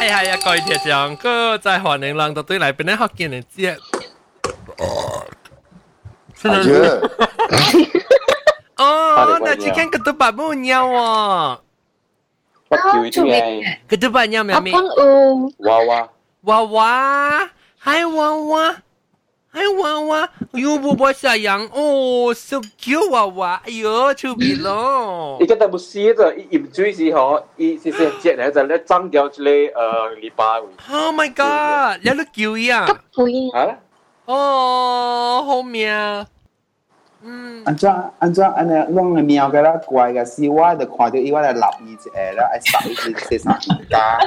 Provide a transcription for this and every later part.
哎呀呀，各位听众，个在欢迎人到对来边咧学见嘅节。哎呀，哦，那只看个都白木鸟喎，我叫啲嘅个都白鸟咩咩？阿公有娃娃，娃娃，嗨娃娃， 嗨娃娃，哟，宝宝小羊，哦，so cute 娃娃，哎呦，出面咯而。家但冇试咗，一盐水时候，一先先接嚟就咧争掉一个诶礼拜。 Oh my god，你都叫呀？急会啊？哦，好命。嗯，安怎安怎安尼，弄个喵个啦怪个，是我就看到伊我来立伊一个啦，爱杀伊只洗衫衣架，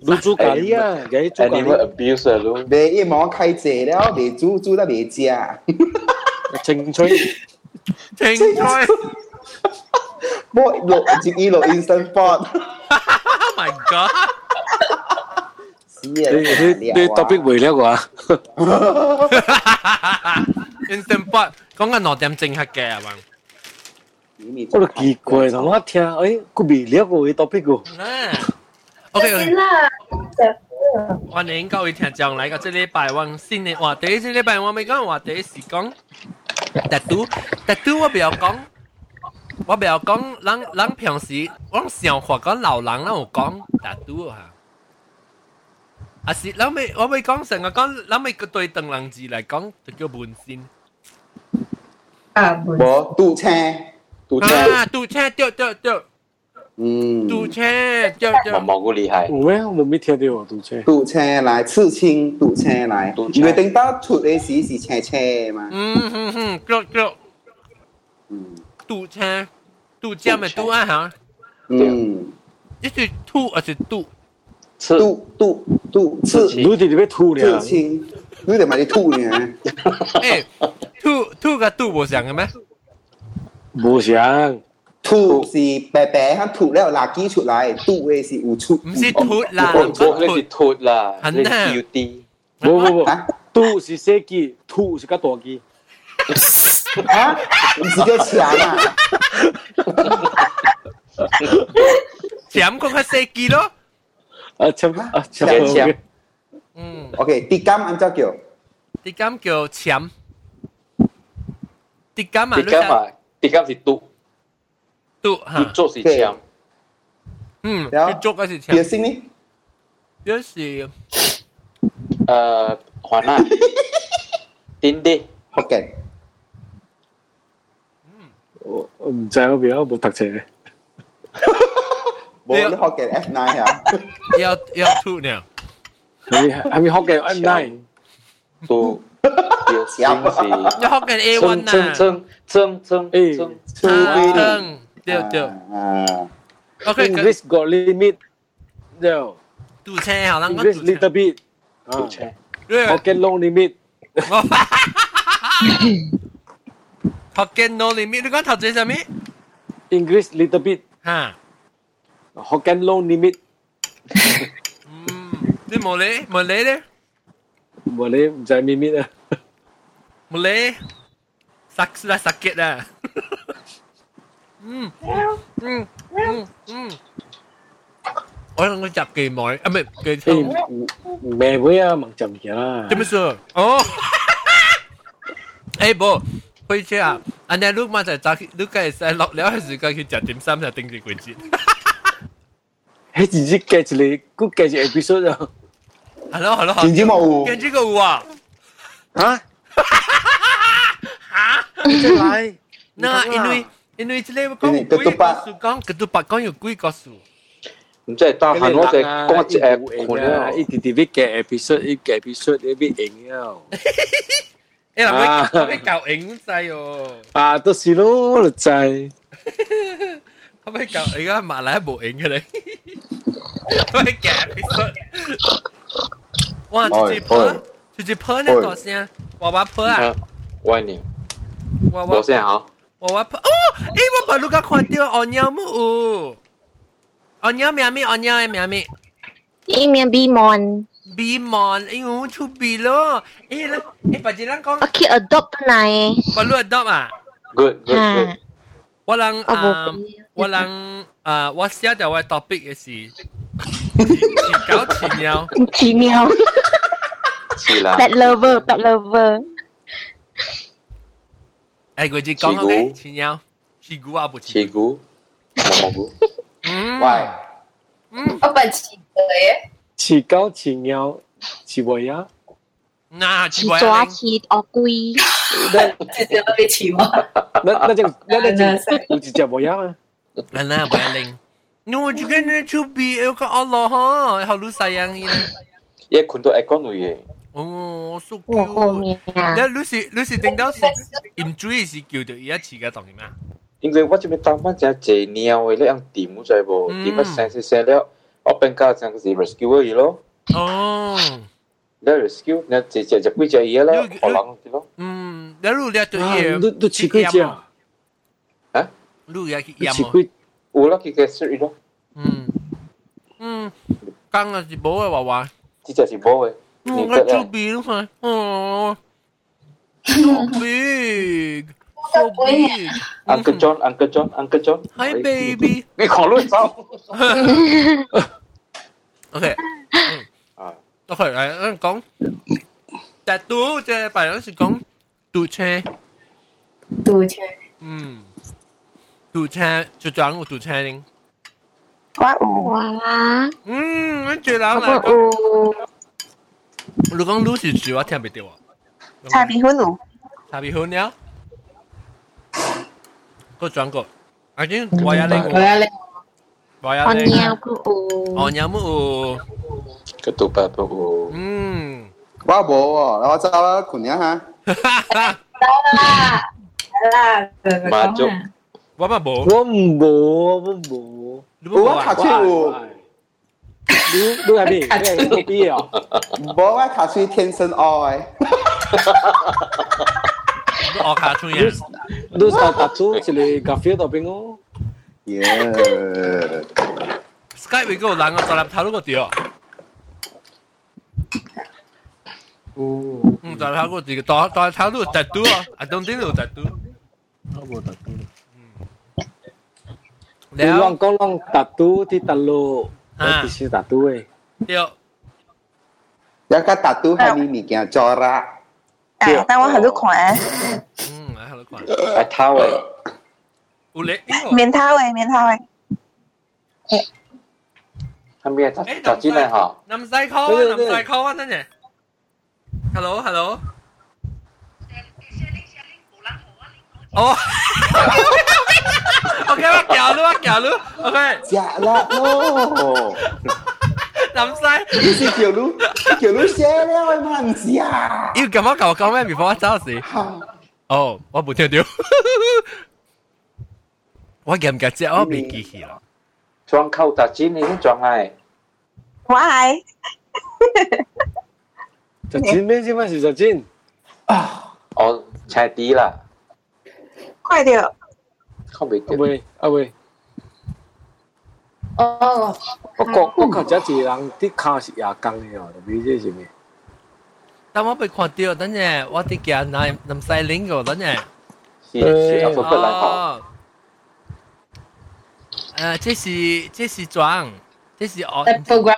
你煮咖喱啊，你煮咖 Animal 喱， abuse 咯，袂一毛开济了，袂煮煮得袂食。清脆，精彩。我落一伊落 instant pot， Oh my god！是你你你特别为了啩？ Instant pot 讲紧两点正黑嘅系嘛？我都奇怪，同我听，诶，佢未了个会特别个，啊 ，OK OK。啦，欢迎各位听众嚟到这礼拜往新嘅话题，这礼拜我咪讲话题是讲 tattoo，tattoo 我不要讲，我不要讲，人人平时我想法讲老人，咱有讲 tattoo 吓。啊是，咱咪我咪讲成个讲，咱咪个对邓人字嚟讲就叫门线。啊，唔无堵车，杜车啊，堵车对对对， 嗯，堵车对对毛。毛个厉害，有咩？我未听到杜车，堵车来刺青，堵车来，堵车因为等到出的时是青青嘛，嗯嗯嗯，对对，嗯堵车，堵车咪堵啊吓，嗯，一是吐还是堵？刺堵堵堵刺刺你哋哋要吐刺了，青，你得买啲吐呢，诶，吐吐个堵无上嘅咩？冇想， 吐是白白响吐了垃圾出来，堵的是有出，唔是吐啦，我唔是我呢是吐。脱啦，呢很难 QD，冇冇冇，啊吐是小机，吐是较大机，啊，唔是叫强啊，钳嗰个细机咯。啊，差啊差强强嗯， OK，啲金按照叫，啲咁叫钳。啲咁啊，啲金啊，啲金是嘟， tu ha chốt là chém ừ cái chốt cái là chém biến sinh đi biến sinh ờ hoàn à tin đi ok không chơi không biết không thật chơi bố nó học cái F9 hả? Yêu yêu tu nè. Hay học cái F9. Tu. Yêu sinh gì? Nó học A1 nè. Chân chân chân chân chân chân. 是。你学紧 A 噌 one 噌啊？噌噌噌诶噌，出啊，威嗯，对对。啊， OK， English got limit，就堵车好，咱讲 English 堵车。 little bit，啊杜车，对学嘅 long limit，学紧 no limit，你讲头先系咩？ English little bit，吓，学嘅 long limit，嗯，你冇理冇理咧，我你唔知 limit 啊，冇理，sakit sudah sakit dah. Hmm. Hmm. Hmm. Hmm. Orang ngejap ke moi, ah,ไม่ke 诶 thâu. 唔咩会啊，盲就唔嘅啦，怎么说？哦，诶，不，回去啊，安尼你嘛就早去，你该使落了嘅时间去食点心就顶住季节。喺自己计一个，佢计一 episode 啊，系咯系咯，真正冇跟住个有啊，吓，即系嚟，那因为 因为这里讲因为有几个 ketupat 数讲，ketupat 讲有几个数。唔知系但系我就讲一诶看啊，了一啲啲嘅 episode，一个 episode 你边赢啊？诶，嗱，啊我我教英仔哦，啊，都是咯，我就知。我咪教而家马来冇英嘅你，我咪教 episode。哇，直接破，直接破呢多声，娃娃破啊，啊，喂你，娃娃我先好， 娃娃破，哦，诶，我把你个看到按鸟冇，按鸟咩咩？按鸟咩咩？伊面 B mon， B mon，哎呦，出 B 咯，诶，你诶，把这人讲我，去 adopt 嚟，把你 adopt 啊？ good good good，吓，我人我啊冇，我人啊，我写条我 topic 嘅是 饲狗饲猫，奇妙是啦， ，pet lover，pet lover， 诶佢只讲 OK，饲猫，饲牛啊不饲切股，毛毛股，嗯，喂，嗯，我本起嘅，饲狗、饲猫、饲尾啊，嗱，奇饲抓龟，奇鳄龟，直接都俾钱我。那那只那那只有一只尾啊嘛，嗱嗱，唔系令。我就跟住出边有个阿罗哈，好老细样嘅。一困到一个女嘅， 哦，so 我后 cute。面啊，你你是你是定到是唔注意是叫到一次嘅当点啊？因为我这边当班只只鸟嘅咧，样点咗在无，嗯点乜声声声了，我边家就系 rescue 而已咯，哦，你 rescue，你只只只几只嘢啦，可能啲咯，嗯，你如你对啊，嘢，都都饲几只啊？如嘢去你饮啊？饲几？有啦，佢嘅 search 咯，嗯嗯，刚啊是冇嘅娃娃，呢只是冇嘅， 我个出边咯系，哦，so big。So big. Uncle John，Uncle John，Uncle John， Hi baby. 你狂乱走， OK，啊， OK，嚟讲，但都即系白人是讲堵车，堵车，嗯，堵车就讲有堵车呢。我有啊，嗯，我最谂我嚟讲，有 你讲你是住我听唔到啊？差别好路，差别好了。个转过，已经我有另我外，要你我有我另外，鸟个有，我有冇？个杜伯伯，嗯，我冇喎，我走啦，困一下。得啦，得啦，马足我咪冇，我冇，我冇。我你冇啊？卡出有， 你你还没，你还没毕业哦？无，我卡出天生黑诶。黑卡出呀？你是卡出一个咖啡豆饼哦？耶！Skype 个人我昨日睇到个掉。哦，嗯，昨日睇過啲，當當睇到特都啊，I don't think 有特都，我冇特都。嗯，你講講特都啲特路。ha. Itu tattoo eh. Tiok. Yang kan tattoo hai mi mi kia corak. À, tao hỏi lúc khỏe. Ừ, hỏi lúc khỏe. À, thao ấy. Ú lệ. Miền thao ấy, miền thao ấy. 他咩？就就只嚟學。唔使 call 啊，唔使 call 啊，等陣。Hello，hello。Ồ. ok bắt kèo luôn bắt kèo luôn. Ok. Dạ là no làm sai cái kiểu lúc cái kiểu luôn xe Leo em ăn gì à? Yêu cảm ơn cậu con em before tao gì ồ tôi không hiểu được tôi cảm giác chứ tôi bị kỳ kỳ rồi trang khâu đặt chân này trang ai? Why đặt chân bên gì mà là đặt chân à 哦，猜低了。卖掉。không biết ông ơi ông ơi ờ tôi có tôi có chắc chỉ rằng đi khao là nhà căng rồi biết chứ gì tao mới bị khoan tiêu đó nhỉ tôi đi kia nằm nằm sai lính rồi đó nhỉ là không phải là không 呃，这是这是装，这是哦。在 program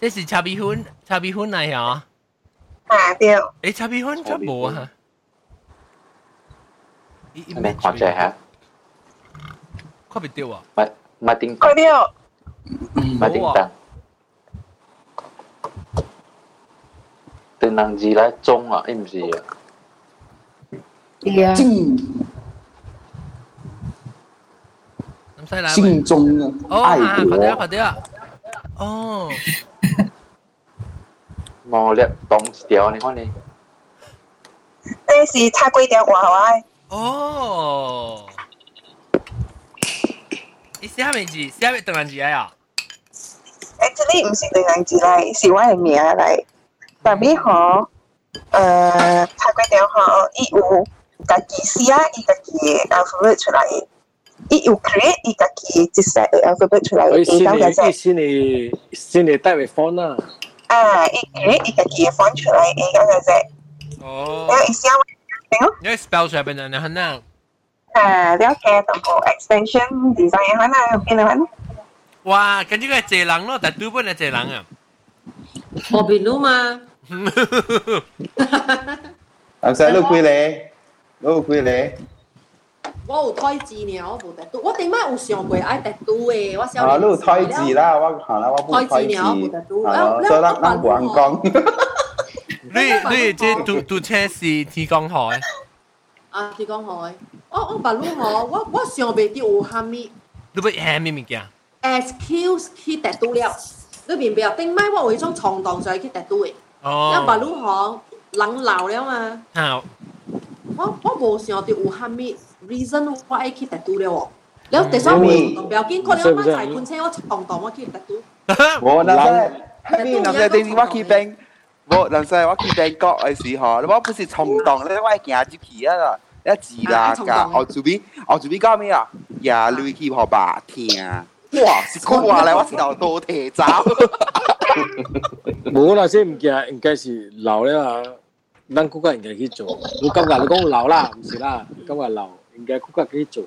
这是叉比훈，叉比훈 来呀。啊对。诶，叉比훈 出无啊？咩或者係 copy 掉啊？咪咪點？佢掉。咪點燈？定能字咧中啊？唔是啊。正。咁犀利。心中啊！哦，快啲啊！快啲啊！哦。冇叻，擋掉你看你。你是太貴掉我係咪？おー你写咩字？写咩唐人字啊？Actually 唔是對人字嚟，是我嘅名嚟。特別好，誒泰國條好，伊有家己寫伊家己嘅 alphabet 出嚟，伊有 create 伊家己嘅即寫 alphabet 出嚟，伊搞嘅啫。先嚟先嚟帶嚟 font 啦。啊，伊 create 伊家己嘅 font 出嚟，伊搞嘅啫。哦。因為寫。因为 spell 上边人很难。啊，了解同个 extension design 嘅话，那边嘅话。 哇，跟住个系谢人咯，但都本系谢人啊。河边佬嘛，唔使攞几嚟，攞几嚟。我有推字呢，我无特拄，我顶摆有想过爱特拄诶，我小啊，你有推字啦，我行啦，我冇推字，系咯，所以咱咱冇人讲。 你你即读读车是天江海，啊，你讲海，我我白佬嗬，我我想袂到有虾米你不系咩物件？ excuse 去特拄了，你明白？顶摆我有迄种冲动就系去特拄诶，因白哦，佬嗬，人老了嘛。好，我我无想到有虾米 reason 我爱去特拄了喎。了第三回唔要紧，可能我买款车我冲动我去特拄。我那在，你那些电话去订， 我那些我去泰國嘅时候，我不是衝動咧，我係行住皮啊啦，一字啦㗎，我做邊我做邊講咩啊？呀，你去學吧聽，哇，是講話咧，我時候多提走，冇那些物件應該是老了啊，咱國家應該去做。我感覺你講老啦，唔是啦，感覺老應該國家去做。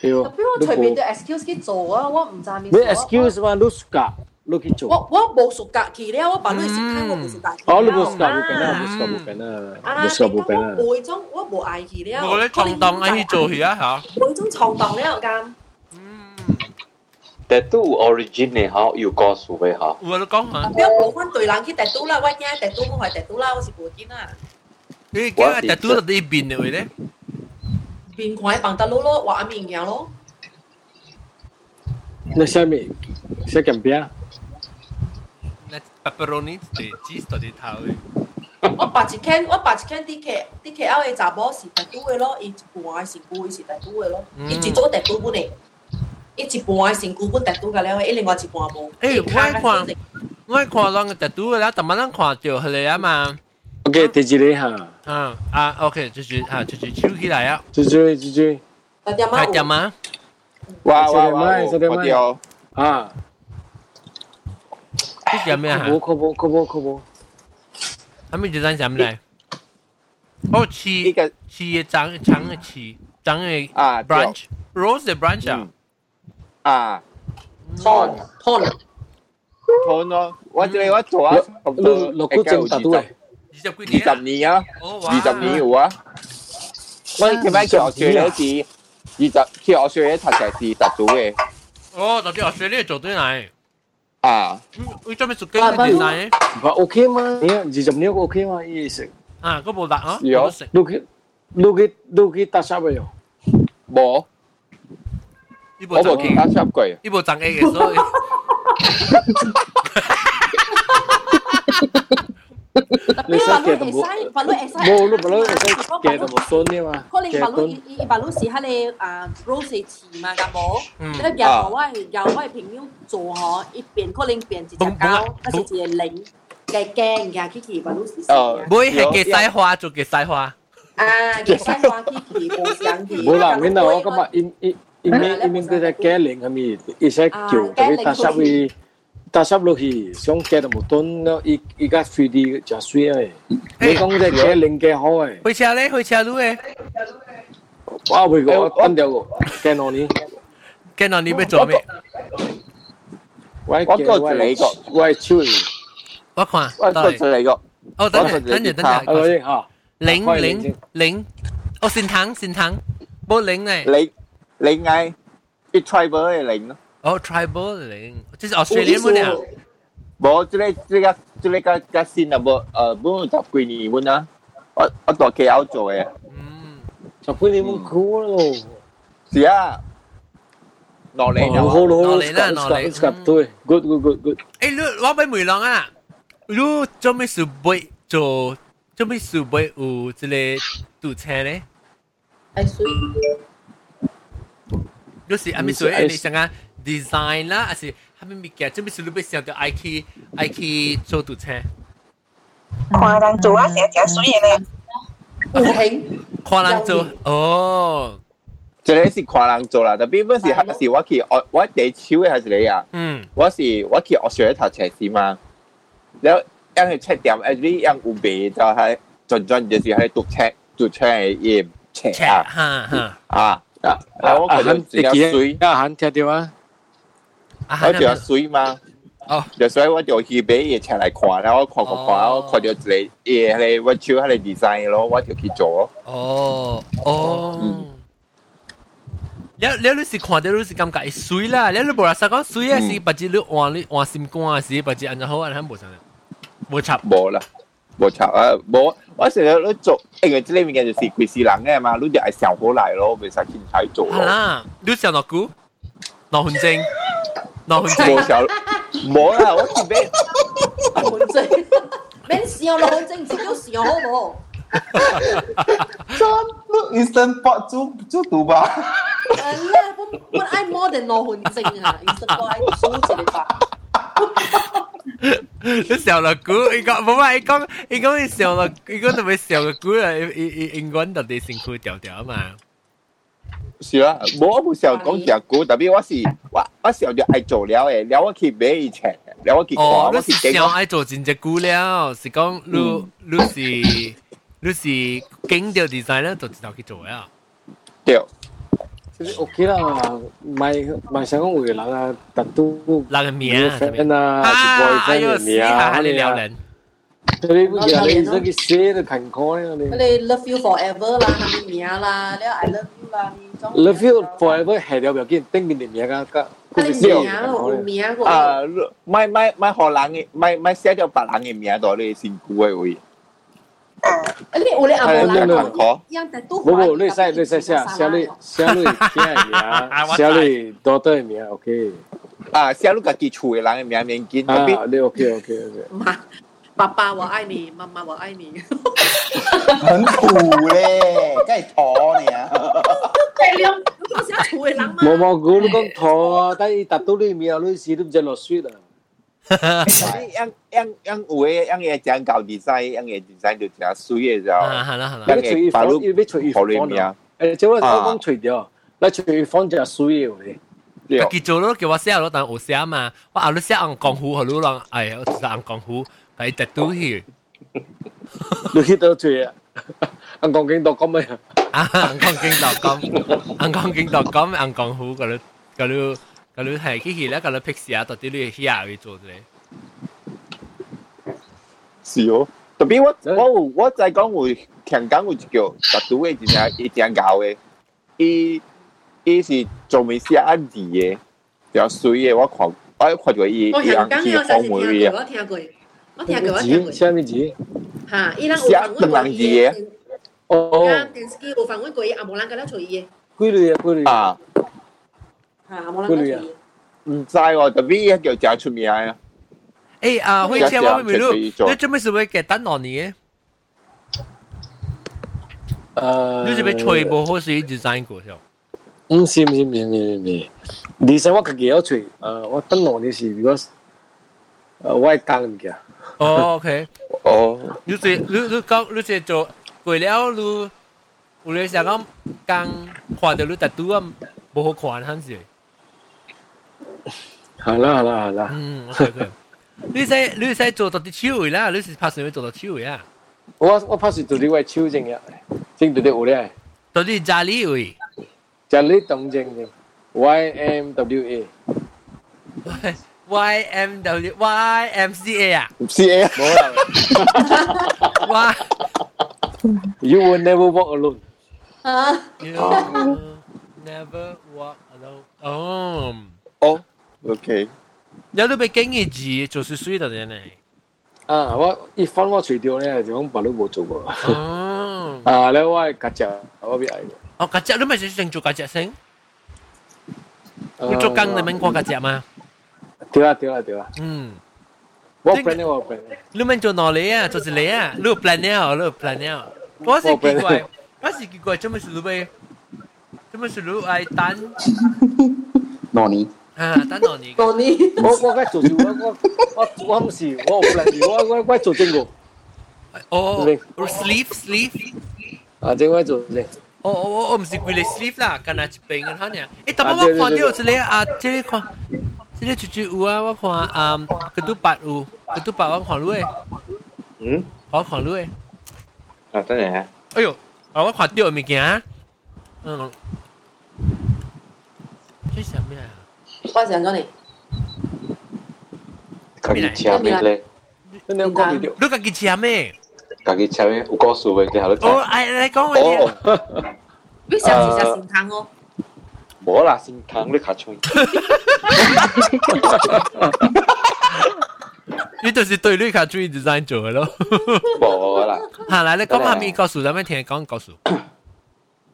對，比我隨便就 excuse 去做啊，我唔 excuse 嘛，假你去做。我我冇暑假去了，我把你先睇我冇暑假去。哦，你冇暑假冇紧啦，冇暑假冇紧啦，啊，冇暑假冇紧啦。我冇种，我冇爱去了。我咧冲动爱去做去啊吓。冇种冲动了咁。特都 origin 嘅好，有故事嘅好。我都讲下，不要冇分对人去特拄啦，我惊特拄我系特拄啦，我是无见啦。你今日特都到呢边嚟咧，边款帮得佬咯，话面嘢咯。那下面下边边，那 白皮筋，白皮筋，D K，D K L 的杂布是大都的咯，一直半是古是大都的咯，一直做大都布的，一直半是古布大都的了，一另外是半布。哎，我看，我看那个大都的了，怎么那么夸张？何里嘛？OK，接起来哈。嗯啊，OK，接接啊，接接手机来呀，接接接接。大家吗？大家吗？哇哇哇！快点！啊。呢只咩啊？可冇可冇可冇可冇，系咪就咱饮嚟？哦，呢翅个翅嘅长长嘅翅，长嘅啊 branch，rose 嘅 branch 啊。啊， Ton ton，错咯，我这里我做啊，你落骨正达到嘅，二十几年啊二十？年啊，哦哇！二十年有啊，我前摆去学学嗰时，二十去学学读成是特组嘅，哦，到底学学呢做对嚟？ À. Ui cho mình sụt kênh vâng, cái vâng. gì này. Và ok mà. Nếu gì dầm nếu ok mà ý sự. À, có bộ dạng á. Yo. Đôi khi đôi khi đôi khi ta sao vậy, giờ? Bỏ. Ý bộ ta sao quậy. Ý bộ dạng ấy rồi. 你使嘅都冇，使，法律会使。冇你冇你使嘅都冇손嘅嘛，可能法律嘅伊伊法律是迄个啊 rose 词嘛，咁冇。嗯你入我系由我系朋友做嗬，一边可能变一只狗，嗰是一个零嘅镜嘅，去去法律是诶每系嘅西花做嘅西花，啊，嘅西瓜去去冇相去。冇啦，你嗱我今日因因因面因面佢哋嘅零系咪？一些叫就去搭沙位。 搭湿落去，想嘅都冇돈咯，依依家飞啲就水诶。你讲只嘅零嘅好诶，去车咧，去车路嘅，哇！佢个跟掉个嘅我呢，见到你要做咩？我我个住你个，我系超人，我看，我个对，住你个，哦，等阵，等阵，等阵，系咪吓？零零零，哦，善堂善堂，冇零咧，你你嗌一 tribal 嘅零咯。 哦，tribal 零，即系 Australian 冇啊，冇，即系即系即系个个线啊！冇诶，冇十几年半啊！我我代 KL 做嘅，嗯，十几年冇酷咯，是啊，落嚟就好咯，落嚟啦落嚟，scut 对，good good good good，诶，你我俾梅郎啊，你做咩事背做？做咩事背有即系堵车咧？系水。你是阿咪所以你想啊 design 啦，还是下面物件，这边是你要想到爱去爱去做赌车。看人做啊，成成水嘅咧。唔興，看人做哦。即係是看人做啦，特別嗰時係是我去我我地超嘅係你啊。嗯，我是我去我學讀車師嘛，然後因為七點，誒你因有備就係轉轉就是喺讀車讀車嘅車啊，啊啊，我可能自己水啊，肯聽到啊。啊，我條水嘛。哦，就所以我就去俾嘢請嚟看啦，我看看看，我看到一個嘢，咧我照係嚟 design 咯，我就去做咯。哦哦。你你你是看到你是感覺水啦，你你無啦實講水啊是，不知你換你換心肝啊是，不知按照好按喺無上，無插。冇啦，冇插啊，冇。我成日都做，因為呢邊嘅就是贵死人嘅嘛，你就係上好嚟咯，咪使天才做咯。係啦，你上落股，落混證，落混证。冇上，冇啦，我前边。混证，免上落混证，自己上好冇？真，instant pot 就就读吧。诶咧，我我爱 more than 落混证啊，instant pot 爱数字嚟吧。你上落股，伊讲冇啊！伊讲伊讲伊上落，伊讲特别上落股啊！伊伊英文特地辛苦条条啊嘛。 是啊，冇我冇时候讲只股，特别我是我我时候就爱做了诶，了我去买以前，了我去看，哦，你我是想爱做真只股了，是讲你你是你是经条 design 咧，就直头去做啊。对。其实 OK 啦，买买香港会人啊，特都人嘅名啊， friend 啊，哎呦，死下你撩人。你不要你这个写的看看咧，你。你 love you forever 啦，系咪名啦？你 I love you 啦， Love you forever 系了唔见登见你名啊，个佢名有名个。啊，咪咪咪荷兰嘅，咪咪写咗白人嘅名度，你先估嘅会。你我哋阿伯兰讲，样但都冇冇，你使你使写写你写你听名，写你多多名，OK。啊，写你自己厝嘅人嘅名免见，啊，你 OK OK OK。 妈，爸爸我爱你，妈妈我爱你。很土咧，梗系妥你啊！系两我写厝嘅人嘛。冇冇，我你讲妥啊，但系达到你名，你时都唔知落雪啊。样样样有嘅，样嘢讲搞 design，样嘢 design 就真水嘅就。啊，系啦系啦。你随意放，要俾随意放啊。诶，即系我讲除掉，你随意放就水嘅。佢记做咯，叫我写咯，但我写嘛，我后你写硬江湖，后你讲，哎，我实硬江湖， 但系特都去。你去到最啊？硬江经度讲咩啊？啊，硬江经度讲，硬江经度讲，硬江湖嗰啲嗰啲。咁你系去去咧，咁你 pick 试下到底你去下去做咧。是哦，特别我我我在讲我香港有一叫特殊嘅，真系一正搞嘅，伊伊是做咩写字嘅，比较水嘅，我看我看过伊伊人去访问嘅。我听过， 我听过，我听过。写咩字？吓，伊人有访问过伊嘅。哦。电视机有访问过伊，阿无人跟他随伊嘅。几类啊？几类啊？吓，冇人佢唔知喎，特别叫真出名啊！诶啊，会车我未รู้你做咩事会嘅等我你嘅？诶，你是咪吹部好似 design 过先？唔是唔是唔是唔是唔是，design 我自己有吹，诶，我等我你是如果诶我系教唔嘅。 哦，OK。哦。你是你你讲你是做过了你，有你想讲刚看到你特殊啊，冇好看系咪？系啦系啦系啦。嗯，OK OK。你使你使做到啲手位啦，你是拍摄做到手位啊？我我拍摄做啲位手正嘅，正到啲有咧。到啲家里位。家里动正嘅，Y M W A。 Y M W Y M C A 啊？C A 冇啦。 Y You will never walk alone。啊。 You will never walk alone。哦。哦。OK。有啲被经验字做衰衰到嘅呢？啊，我一翻我除掉咧，就讲白都冇做过。哦。啊，咧我系曱甴，我边系。哦，曱甴你咪想做曱甴先？要做工你咪过曱甴嘛？ 对啊对啊对啊。嗯。我 plan 呢我 plan。你咪做哪里啊？做一个啊？你 plan 了，你 plan 了。我是奇怪，我是奇怪，做咩事你咪？做咩事你爱等？哪年？啊，等哪年？哪年？我我梗系做住我我我我唔是，我 plan 我我我做正个。哦，sleeve sleeve。啊，正我做正。 哦哦哦哦，唔是规个 sleeve 啦，干那一边个好呢。诶，但我看到这个啊，这个看，这个就就有啊，我看啊，个都八有，个都八我看到诶。嗯，我看到诶。啊，真系啊！哎哟，啊，我看到物件，嗯，这什么啊？我想讲你。可以签咩咧？你讲几条？你讲几签咩？家己签的，有故事的，你好咧听。哦，哎，你讲我听。你上次食新汤哦。无啦，新汤你卡吹。你就是对绿卡注意 design 做嘅咯。无啦。下来你讲下咪故事，咱们听讲故事。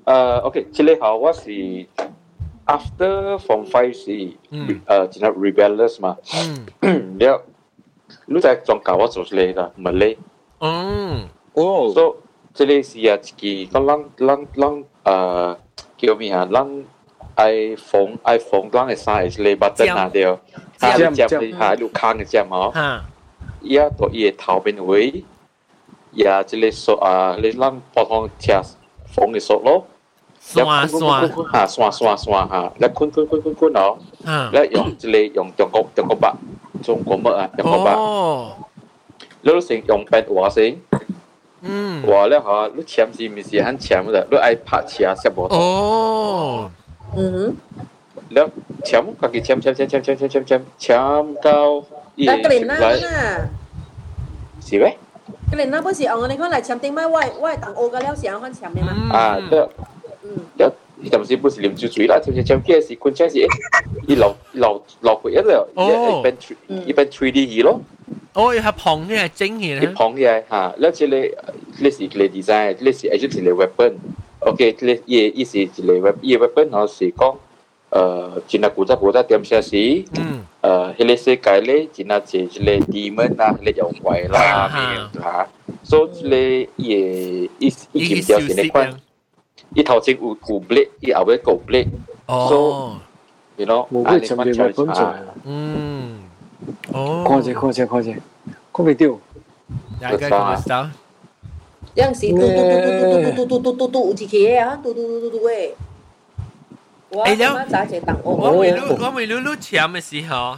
呃，OK，即个好，我是 after form five 是，嗯，呃，真系 rebellious 嘛。嗯。了，你在中教我做呢个，唔系你。 음. 오. So, 这里是啊，自己个啷啷啷，呃，叫咩啊？啷 iPhone iPhone 啷个 size 嚟 button 啊？对，下一只下路康嘅只嘛，伊啊ตัว伊頭邊位，伊啊这里說啊，你啷普通只 phone 嘅數咯。แล้วคุณคุณคุณหาสว่างสว่างสว่างหาแล้วคุณคุณคุณคุณคุณเนาะแล้วยองจะเลยยองจงกบจงกบะจงกบเมื่อจงกบะ 你成用笔画成，嗯，画咧吓，你签是唔是很签嘅？你爱拍车识冇？哦，嗯，你签家己签签签签签签签签签到伊但系连啦啦，是咩？佢连啦不是我你讲嚟签定咩？我我系等我嘅了时候看签嘅嘛。啊，对。有有时不是啉住水啦，就系将嘅是昆车是，伊流流流回一了，一边 three 一边 three D 二咯。 哦，係螃蟹係整嘅咧。螃蟹嚇，呢隻咧，呢是佢 design，呢是 actually 佢 weapon。OK，呢依依是佢 weapon，依 weapon 我是講，誒，只那古早古早點寫是，嗯，誒，佢呢世界咧，只那只佢 demon 啦，佢有鬼啦，嚇，所以咧，依依依件條是呢款，依頭前有古 blade，依後尾古 blade，所以，you know，冇咩特別嘅工作，嗯。哦，看者看者看者，看未到，大概咁样走。有阵时嘟嘟嘟嘟嘟嘟嘟嘟有一期啊，嘟嘟嘟嘟嘟诶。我啱啱揸只等我。我未攞我未攞攞签嘅时候，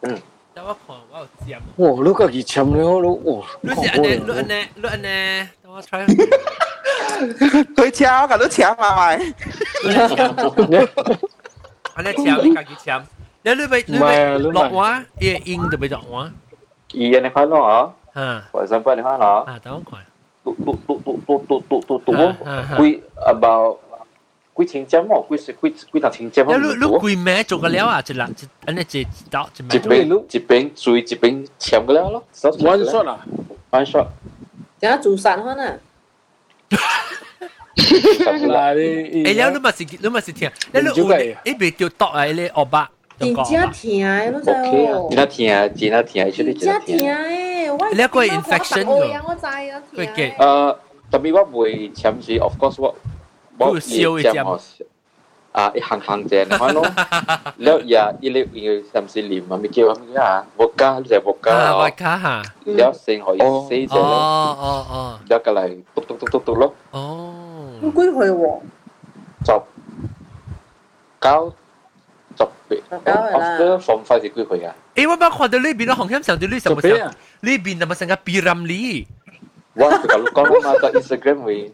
嗯，等我看我有签。哇！你家己签咧，我哇！你是安尼，你安尼，你安尼，等我 try。佢签我都签埋埋。安尼签你家己签， 你你咪你咪落画，伊个音就咪落画。伊安尼看咯啊，啊，或者帮你看咯。啊，等我看。嘟嘟嘟嘟嘟嘟嘟嘟嘟，几 about 几千针哦，几几几多千针。你你几咩做个了啊？一粒一安尼一刀一一边一边水一边签个了咯。 one shot 啊，one shot。点解做散开呢？嗱你，诶，了你咪是你咪是听，你你有你别掉刀啊！你恶巴。 真正听诶，你知哦。真系听，真系听，出嚟真系听诶，我你一个 infection 㗎。我知啊，佢嘅。诶，特别我会签是，of course 我我烧一针。啊，一行行正看咯，แล้วอย่าอีเล็กอีสามสี่ลิมมันไม่เกี่ยวมันอ่ะวอดก้ารู้จักวอดก้า อ่าวอดก้าฮะ แล้วเสียงหอยเสียง อ๋ออ๋ออ๋อ แล้วก็เลยตุ๊กตุ๊กตุ๊กตุ๊กตุ๊ก咯 อ๋อ 几岁喎？十九十八 after from five 是几岁 作别，我阿哥放翻几句佢啊。诶，我把看到呢边啊，红心上到呢什么上？呢边什么上个 B R M L？我讲讲到 Instagram 喂。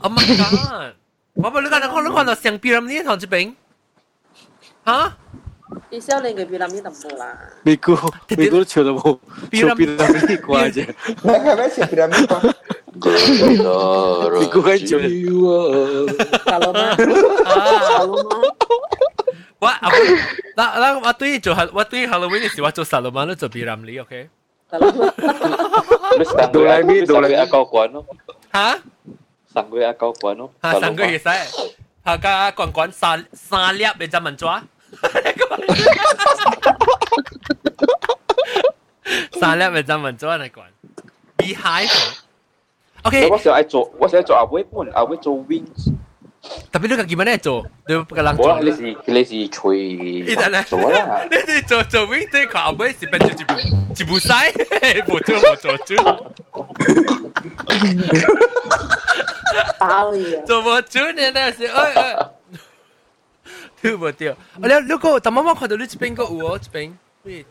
Oh my god！我冇你讲，你看你看到上 B R M L 唐志平？吓？你笑你个 B R M L 都冇啦。B 哥，B 哥都笑到冇，笑 B R M L 挂住。我系咪笑 B R M L？你估佢笑？Hello 吗？Hello 吗？what, 我啊，那那我对做我对 Halloween 是我做沙羅曼，你做 Biramli，OK？đồ lại mi đồ lại cao quán không hả sang người cao quán không hả sang người sai hả cả quán quán sa sa liệp để cho mình sa liệp để cho mình chóa này quán beehive. Ok tôi sẽ ai chỗ tôi sẽ chỗ à với quán à với chỗ wings. Tapi lu gimana ya, Cok? Dia kelang Cok. Wah, si ni si cuy. Ida lah. Cok lah. Ni si Cok Cok wing dia kau apa si pencu cipu cipu sai. Bocor bocor tu. Ali. Cok bocor ni lah si. Oh, oh. Tu bocor. Alah, lu kau tak mama kau tu lu cipen kau uo cipen. Wait.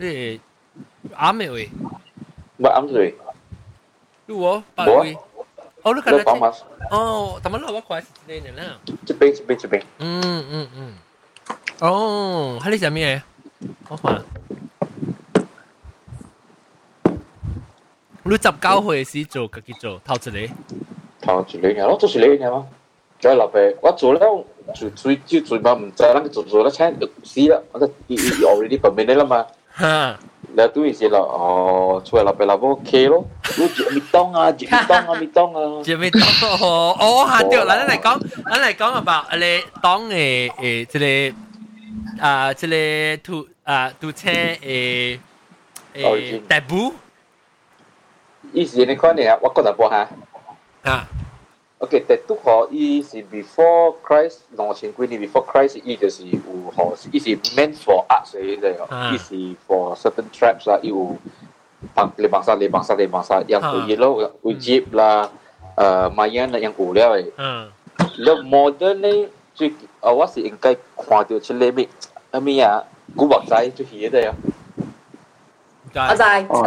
Wait. Ame wait. Ba am tu wait. Lu uo ba wait. 哦，你講乜？哦，咁樣攞乜鬼先嘅啦？這邊，這邊，這邊。嗯嗯嗯。哦，喺呢隻咩？我話你十九歲時做，自己做，頭一個。頭一個，我做一個嘅嘛。再落去，我做了，做做做做嘛，唔知，那個做做了，差就死啦。我得，我我呢啲旁邊嚟啦嘛。嚇！là tụi sẽ là ờ cho là bela vô kê lo tụi chỉ mi tông à chỉ mi tông à mi tông à chỉ mi tông ồ ồ hà tiêu là nói, con là nói con mà lệ tông ê ê cái lệ à cái lệ tu à tu xe ê ê đại ý gì anh nói này à, tôi có thể bỏ ha. à OK，特督吼，伊是 before Christ 兩千幾年 before Christ，伊就是有吼，伊是 meant for arts 嘅嚟哦，伊是 ah. for certain tribes 啦，伊有幫你幫曬，你幫曬，你幫曬，yang ah. hmm. ah. tu yellow，有 jeep 啦，誒 Mayan 啦，yang 有了嘅。嗯。了 modern 咧，最啊，我是應該看到出嚟咩？啊咩啊，古惑仔最起嘅嚟啊。我知，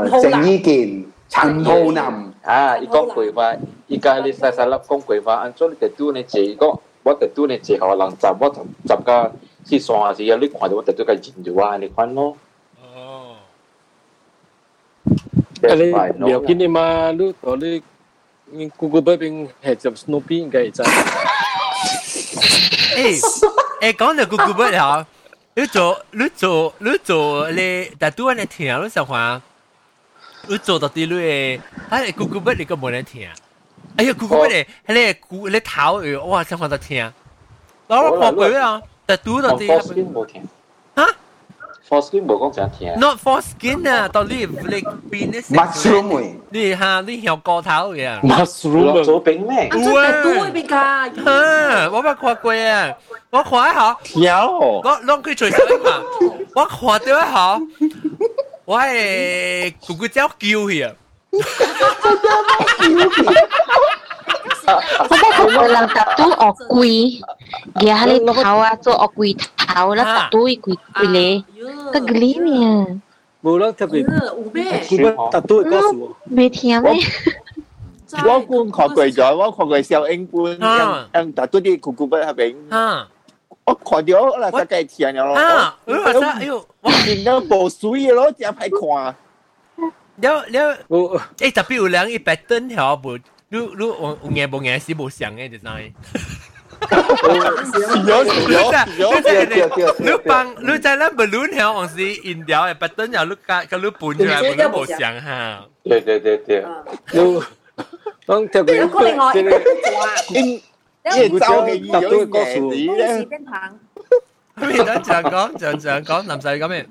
好難。鄭伊健。chẳng thô nằm. À y con quỷ và y cái lý sai sai lập con quỷ và anh cho lý tu này chỉ có bắt tự tu này chỉ họ làm tập bắt chậm cái khi xóa thì lý khoản bắt tự tu cái chính chủ anh lý khoản nó. Cái lý biểu kiến này mà lúc đó lý Google bên bên hệ tập Snoopy cái gì Ê, ê, con là Google bên hả? Lúc chỗ, lúc chỗ, lúc chỗ, lê, đã tu anh ấy thì nào lúc sao hoàng? 你做到啲你，哎，Google 乜你个冇人听，哎呀，Google 乜你，你估你头诶，哇，想看到听，我我看过啊，但读到啲。 Foreskin 冇听。吓？Foreskin 冇讲正听。 Not foreskin 啊，到你你变啲。 mushroom 你吓你有个头嘅。 mushroom 做饼咩？啊，都会变㗎。吓，我冇看过啊，我看一下。条。我攞佢随手嘛，我看到一下。 我系咕咕叫叫去啊！我觉得人特都恶贵，嘅你头啊做恶贵头啦，特都贵贵咧，个嗰呢？冇啦，特别。有咩？特都告诉我。未听咩？我观看过咗，我看过小英官，样样特都啲咕咕笔喺边。啊！ 我看到我嗱实际听咗咯。啊！我话晒，哎呦，我见到无水嘅咯，只系看。了了，诶特别有人一百吨条无，你你有有眼无眼是无相嘅，就知。有有有你帮你在咱 balloon 条往时印条嘅百吨条，你加加你搬出来，你无相哈。对对对对。你当特别即系因。 即系周嘅特都告诉你咧。咩都讲讲，讲讲讲，男仔讲咩？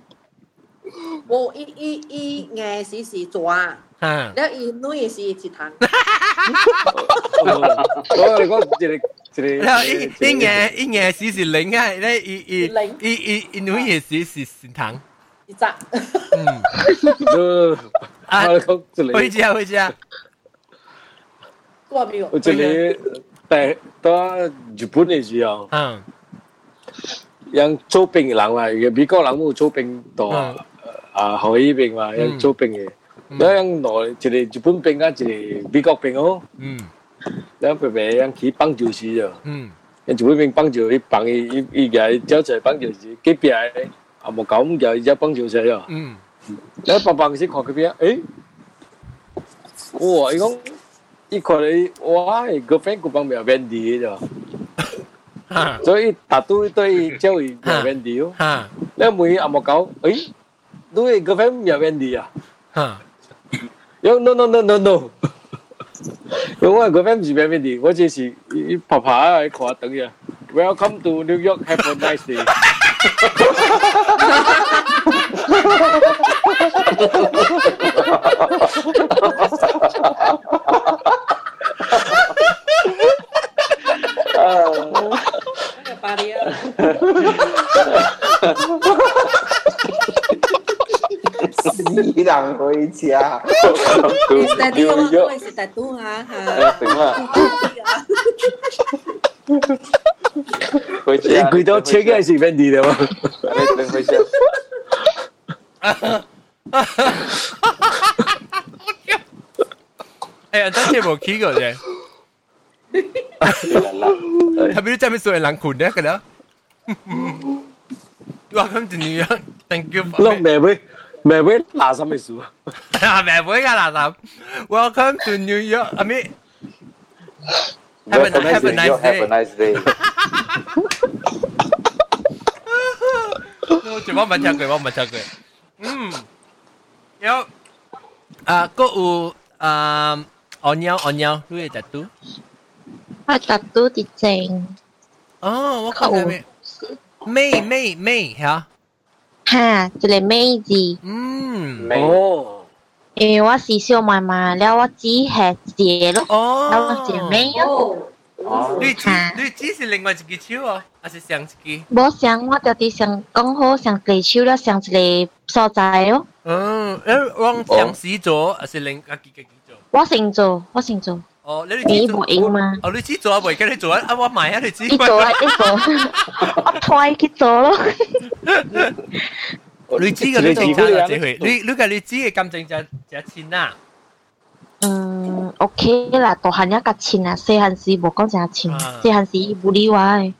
冇，伊伊伊硬是是抓，啊，แล้ว伊女是一藤。我我即系即系。然后一一硬一硬是是零啊，咧一一一一一女也是是是糖。一扎。嗯。都啊，回家回家。我没有。即系。 但到日本嘅時候，嗯，人做兵人嚟，美國人冇做兵到啊，後依邊嘛，人做兵嘅，有人來一個日本兵啊，一個美國兵哦，嗯，兩個兵人去棒球市就，嗯，人日本兵棒球，伊棒伊伊伊個招在棒球市，隔壁啊冇搞唔叫伊只棒球社啊，嗯，你棒棒時看隔壁，誒，哇，伊講。伊看你哇，个 friend 个帮苗 Wendy 啫，所以大都对教育苗 Wendy 哦。你每阿莫讲，诶，都系个 friend 苗 Wendy 啊？有 no no no no no，有我个 friend 唔系苗 Wendy，我只是拍拍啊，看下等嘅。Welcome to New York, have a nice day 。巴黎啊！ 伊人回家，丢丢，是大肚啊哈，等下，回家，你几多切个是本地的吗？等回家。哎呀，真系冇 K 过啫。 하비루자면 소에 랑콘데 그래? Welcome to New York. Thank you. For... Lúc mẹ là sao mày xuống? mẹ với cái là sao? Welcome to New York. I mean, have a, have a nice day. Have a nice day. Chỉ mong bạn chào cười, mong bạn chào cười. Um, à, có u, à, onion, onion, lưu chặt tú. 我特都啲正。哦，我讲咩？妹妹妹吓。哈，一个妹字。嗯。哦。因为我是小妈妈，了我只系姐咯。哦。了我姐妹咯。你只你只是另外一只手哦，还是上一只？冇上，我就啲上讲好上地手了，上一个所在咯。嗯，诶，往上时做，还是另一只嘅做？我先做，我先做。 哦，你你冇应嘛？哦，你只做啊，未跟你做啊，啊，我买啊，你只。你做啊，你做，我推去做咯。你知嘅你做差咗这回，你你嘅你知嘅感情就就钱啦。嗯，OK 啦，大汉一个钱啊，细汉时冇讲真钱，细汉时冇例外。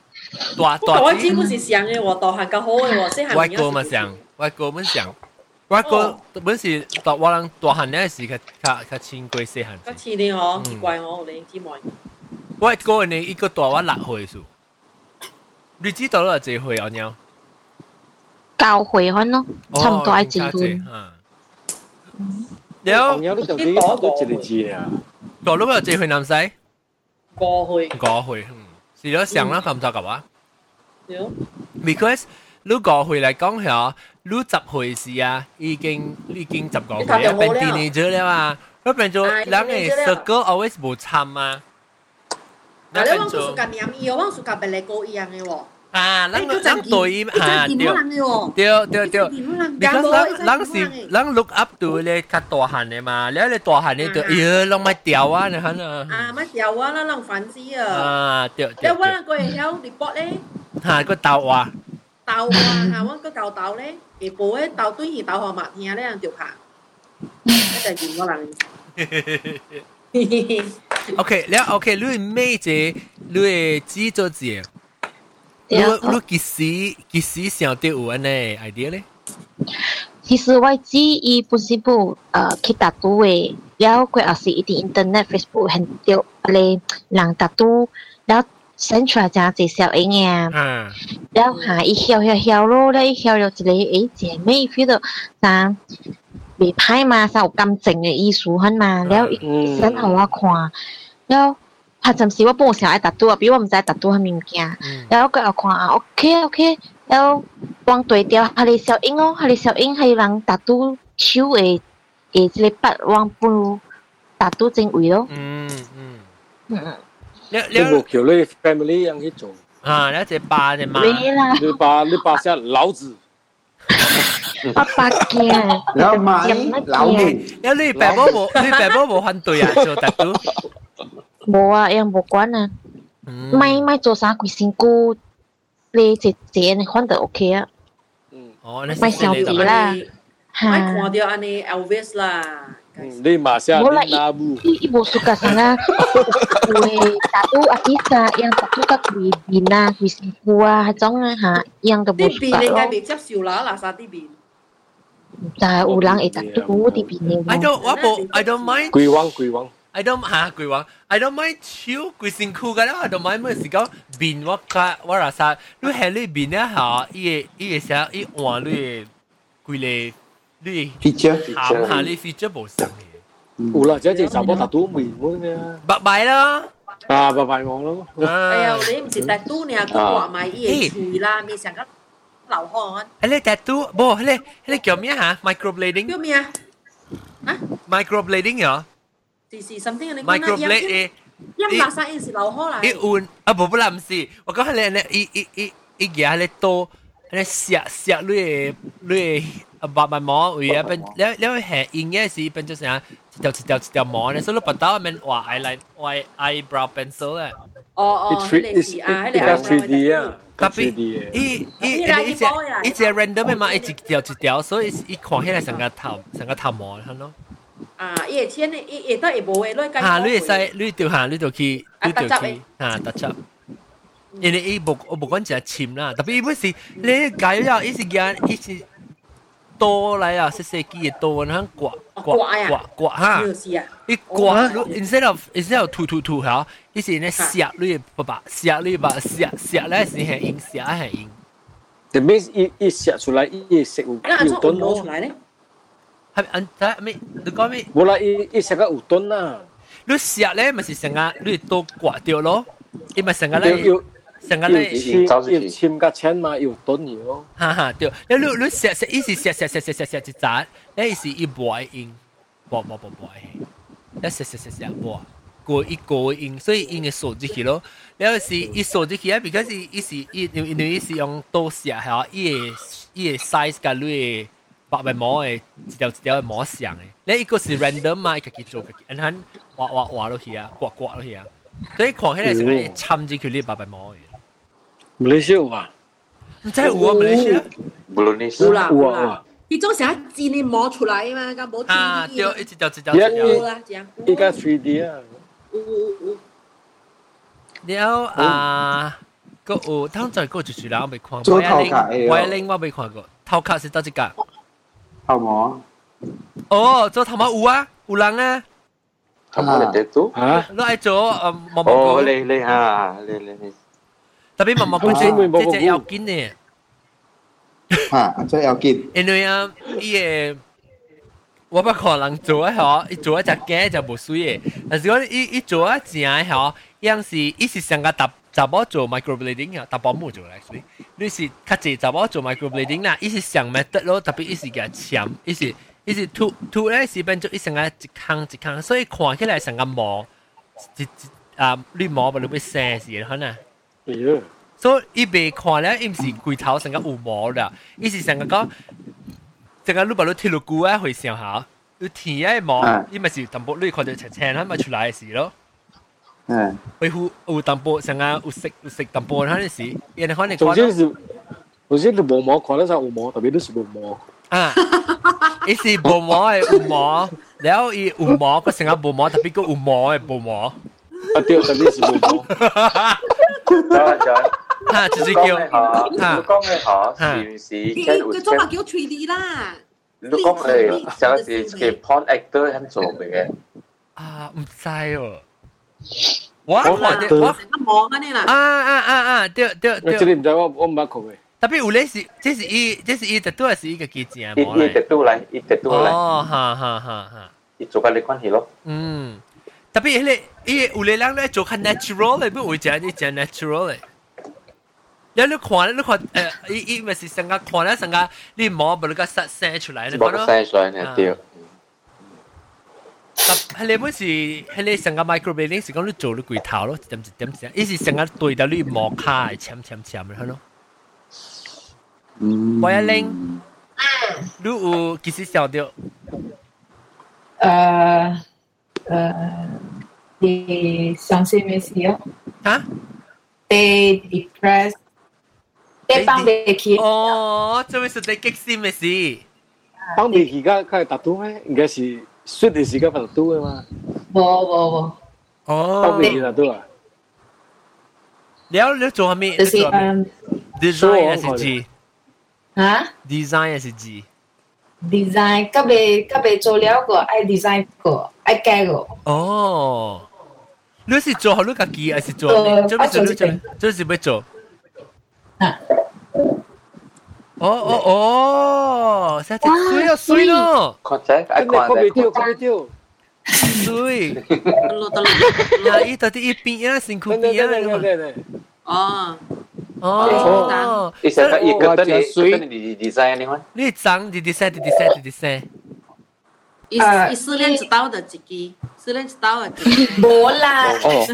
大大。我知嗰时上嘅喎，大汉较好嘅喎，细汉。外国嘛上，外国本上， 外国本是大我人大汉呢是较较较钱过细汉。较钱啲嗬，奇怪我你姊妹。外国呢一个大我六岁数，你知道啦，几岁啊？鸟？教会可能差唔多系结婚。了，有你就几多一个字啊？大佬有几岁男仔？过去。过去，嗯，是咗上啦，咁就咁啊。有。 Because 你过去嚟讲下， 你十岁时啊，已经已经十个岁，一变 teenager 了啊，一变做人嘅 circle always 冇参啊。嗱，你往佢暑假念伊哦，往暑假别嚟过一样嘅喎。啊，咱咱对啊，对对对对，because 咱咱是咱 look up to 咧较大汉嘅嘛，你咧大汉咧就，哎呀，拢咪掉啊，你看啊。啊，咪掉啊，咱拢反思啊。啊，对对。你我那个会晓 report 咧。吓，个豆啊。 tahu awang ke kau tahu le e po e tahu tu hi tahu ma hi le ang jiu ka ta yin ko lang OK 了 OK 你每节你记着节你你其实其实想得有安尼 idea 咧其实我知伊本身部呃去打赌的，了佢也是一啲 internet Facebook 很掉咧人打赌，了生出来只只小婴儿，嗯，然后哈一跳跳跳咯，然后一跳跳一个诶姐妹，觉得啥未歹嘛，啥有感情的艺术很嘛，然后生好我看，然后他暂时我不想爱打赌啊，比如我们在打赌很物件，然后给我看啊，OK OK，然后往对掉，他的小英哦，他的小英，还有人打赌手诶诶，这个八往不打赌正位咯，嗯。嗯嗯。你你冇叫你 family 样去做啊？你只爸只妈。你啦。你爸你爸系老子。爸爸嘅。老妈老面。有你爸爸冇，你爸爸冇反对啊？做达都。冇啊，样冇关啊。咪咪做啥鬼辛苦，你姐姐你看得 OK 啊。嗯。哦，你咪小弟啦。咪看到安尼 Elvis 啦。 你马上你拿布。Ibu suka sana kue tato akisa yang tato ka kue bina kue singkua hajong ha yang kebu suka 啲边你梗系接受啦，嗱晒啲边。但系有人会tato啲边 I don't 我冇 I don't mind。鬼王鬼王。 I don't 吓鬼王，I don't mind 超鬼辛苦㗎啦，I don't mind 咩时间变我卡我话晒，你系你变一下，伊个伊个写伊换你鬼嚟 你 feature 喊下你 feature 冇上嘅。有啦，即系就波达都面嗰啲啊。拜拜啦。啊，拜拜我咯。哎呀，你唔是达都你啊，佢话埋伊个喙啦，未成个流汗。诶，你达都，不，你你叫咩吓？microblading。叫咩啊？啊？microblading 呀？是是 something 你 microblade 诶，因垃圾因是流汗嚟。伊换啊，不不啦，唔是，我讲你你伊伊伊伊嘢你多，你锡锡你你 啊白白毛位啊，变你你系应该是变咗成一条一条一条毛咧，所以你不到面画 eyeliner 画 eyebrow pencil 咧。哦哦，你是啊，你系 3D 啊。特别，伊伊伊只伊只 random 嘅嘛，伊一条一条，所以伊看起来成个头成个头毛，系咯。啊，伊会天伊伊得会无会攞紧。吓，你会使你条行，你就去，你就去吓特辑。因为伊无我无管只签啦，特别伊不是你解了，伊是讲伊是 多嚟啊，细细机嘅多，然后刮刮刮刮哈，是啊，一刮，instead of instead of 吐吐吐吓，以前咧锡你爸爸锡你爸锡锡咧是系硬锡系硬。特别一一写出来，一食有有炖咯。系咪？睇咩？你讲咩？冇啦，一一食个有炖啦。你锡咧咪是成日你都刮掉咯，伊咪成日咧。 成日咧，要簽個錢嘛，要燉嘢咯。哈哈，对，你你你錫錫，伊是錫錫錫錫錫錫一扎，你是一擺音，冇冇冇擺，你錫錫錫錫冇，過一個音，所以音嘅數字去咯。你有時一數字去啊，because 伊是伊因因為伊是用多錫嚇，伊嘅伊嘅 size 甲你嘅白白毛嘅一条一條嘅毛像嘅，你一個是 random 嘛，家己做家己，然後畫畫畫落去啊，刮刮落去啊，所以看起来是咪參住佢啲白白毛嘅。马来西亚有啊？唔知有啊，马来西亚。马来西亚有啦有啦。伊种时啊，剪你磨出来嘛，咁冇 3D 啊，对，一条一条。有啦，这样。依家 3D 啊。有有有。了啊，个有，通常个就是啦，我未看过。做头壳嘅。威灵我未看过，头壳是到一个。头毛。哦，做头毛有啊，有人啊。头毛嚟做？啊？你爱做诶毛毛哦，你你啊，你你你。 特别毛毛嗰只只只要紧嘅。吓，即系要紧。因为啊，伊个我不可能做啊，嗬，伊做一只鸡就冇水嘅。但是讲伊伊做一只嗬，样是伊是上个搭查某做 microblading 啊，搭保姆做嚟，所以你是较济查某做 microblading 啦，伊是上 method 咯，特别伊是嘅钳，伊是伊是吐吐咧是变做伊成个一坑一坑，所以看起来成个毛一啊绿毛不如要生是可能。 所以伊未看咧，伊毋是规头成个有毛啦，伊是成个讲，成个你把你铁路骨啊会上下，你天啊毛，伊咪是淡薄你看到青青，佢咪出来嘅事咯。嗯，会有有淡薄成个有色有色淡薄，佢嘅事，因为可能总之是，总之你无毛看得上有毛，特别都是无毛。啊，伊是无毛嘅有毛，然后伊有毛，佢成个无毛，特别个有毛嘅无毛。啊对，特别是无毛。 再再。哈，就是叫哈，你讲嘅吓是是佢做乜叫 3D 啦？你讲诶，就系嘅 porn actor 肯做嘅。啊，唔知哦。我看到我望安尼啦。啊啊啊啊！对对对。这里唔知我我唔捌看嘅。特别有咧是，这是伊，这是伊特都系是一个机子啊，冇嚟。伊特都嚟，伊特都嚟。哦，哈哈哈哈。伊做紧你关系咯。嗯。特别迄个， 伊有咧人咧做较 natural 咧，不会讲你讲 natural 咧。你你看你看诶，伊伊咪是成个看咧成个你毛不能够生生出来，你讲咯。生出来呢对。系你本是系你成个 microblading 是讲你做你柜头咯，点点点，伊是成个对到你毛卡系签签签嘅咯。嗯。我一拎，你有几时想到？诶诶， 你相信咩事啊？吓？你 depressed。你放未起？哦，做咩是你激心嘅事？放未起，佢佢达到咩？应该是雪嘅时间达到嘅嘛。冇冇冇。哦，放未起达到啊？你要你做咩？就是嗯，design 系字。吓？design 系字。 design 甲未甲未做了个，爱 design 个，爱改个。哦， 你是做好你家己，还是做？做咩做？做做是要做？哦哦哦，实在水啊水咯！确实，一看就未掉，未掉。水，呀！伊到底一边啊，辛苦边啊！哦哦，伊成个伊个等你水，你 design 你看。你长，你 design，你 design，你 design。 伊伊失恋一刀的一支，失恋一刀的。无啦。哦。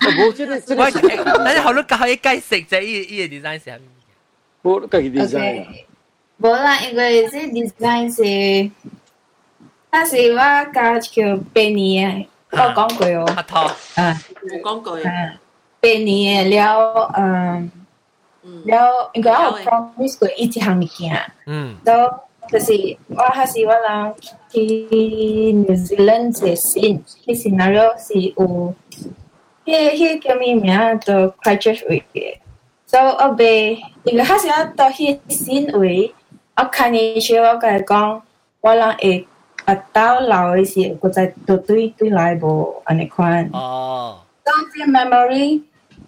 冇，即系即系，但系好多教伊解释就伊伊嘅 design 系咩？冇家己 design。无啦，因为这 design 是，但是我教叫八年嘅，我讲过哦。核桃。啊。冇讲过。八年了，嗯，了，应该我 promise 过一项物件。嗯。都 就是我还是我人去 New Zealand 嘅先，去 scenario 是有。迄迄叫咩名做 Christchurch 位嘅，所以我被因为佢是要到迄新位， 我看你笑，我甲伊讲，我人会啊到老诶时，佮再对对对来无安尼款。哦。当这 memory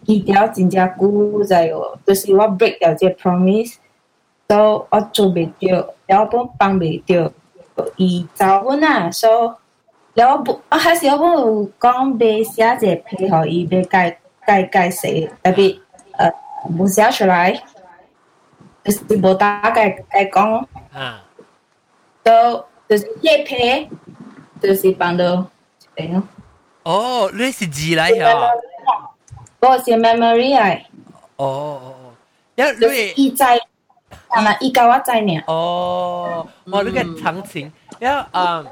记掉真正久在哦，就是我 break 掉这 promise，都我做袂着， 然后本帮袂着，伊走阮啊，所然后不，我还是我本有讲要写一个配合伊要改改改写，特别呃无写出来。就是无大概概讲，啊，都就是叶配，就是帮到这样。哦，你是字嚟呀？我是 memory 嚟。哦哦哦，因为你伊在， 系咪伊教我在呢？哦，我呢个长情，因为啊，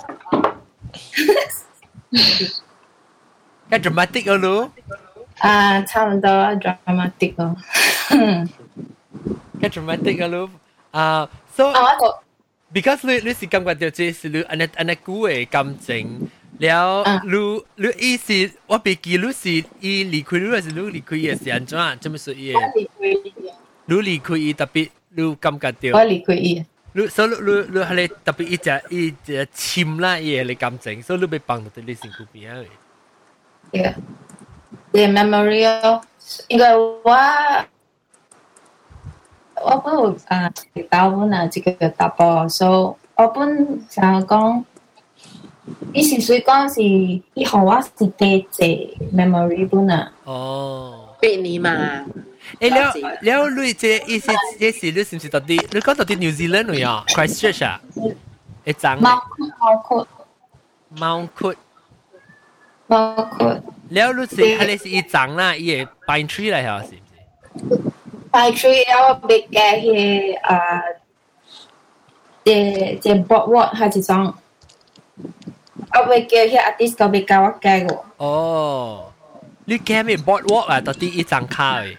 个 dramatic 嗰度。啊，差唔多 dramatic 咯。cái dramatic cái lúc à so because 你你是感觉到这是你安尼安尼古嘅感情，了你你意思我别记你是伊离开你还是你离开伊是安怎啊？怎么说伊？你离开伊特别 你感觉到？我离开伊。你所以你你系你特别一只一只侵啦伊嘅感情，所以你被帮到你辛苦边啊？Yeah. The memory 哦，因为我。我本有啊打阮啊即个答波，所以我本想讲，伊是虽讲是伊互我是第一 memory 本啊。哦，八年嘛。 诶，了了，你即意思即是你是唔是到啲？你讲到啲 New Zealand 嚟啊？Christchurch 啊？一张。猫窟猫窟。猫窟。了，你是系你是一张啦，伊系 pine tree 嚟系是唔是？I treat our big guy here 啊，即即 boardwalk 系一种，我会叫佢 artist 个俾教我计个。哦，你计咩 boardwalk 啊？到底一张卡诶？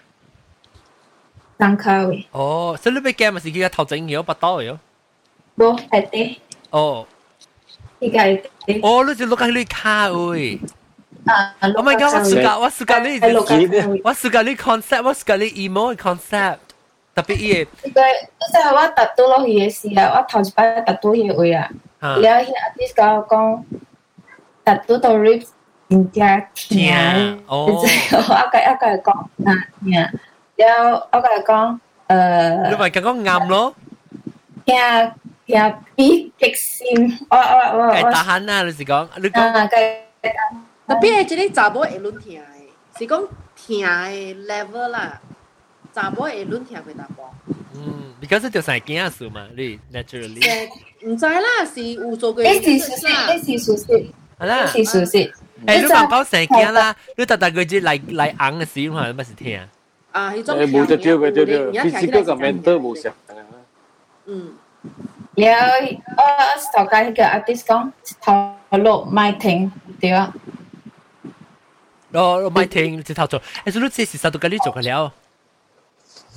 张卡诶。哦，所以你俾计咪是叫头整嘢不到嘅。冇系啲。哦。呢个系。哦，你就录紧你卡诶。啊！Oh my god！我 suka 我 suka 你我 suka 你 concept，我 suka 你 emo 嘅 concept，特别嘢。因为即系我达到落去嘅时候，我头一摆达到迄位啊，然后迄 artist 甲我讲，达到到 rip 真正甜，哦，我甲我甲佢讲啊甜， 然后我甲佢讲，诶，你咪讲讲啱咯，听听比极先，我我我我，计打喊啊！你是讲你讲，计。特别系即啲查某会乱听嘅，是讲听嘅 level 啦，查某会乱听佢答波。嗯，because 就系惊事嘛，你 naturally。唔知啦，是有做过。呢是事实，呢是事实。系啦，呢是事实。诶，你问讲成惊啦，你特特佢只嚟嚟硬嘅时，我系乜事听啊？ 啊，呢种诶冇得招嘅，对对，physical 嘅 mental 冇成。嗯。然后我头家嗰个 artist 讲头录咪停，对啊。我我咪听直头做，诶，所以这是实到跟你做嘅了。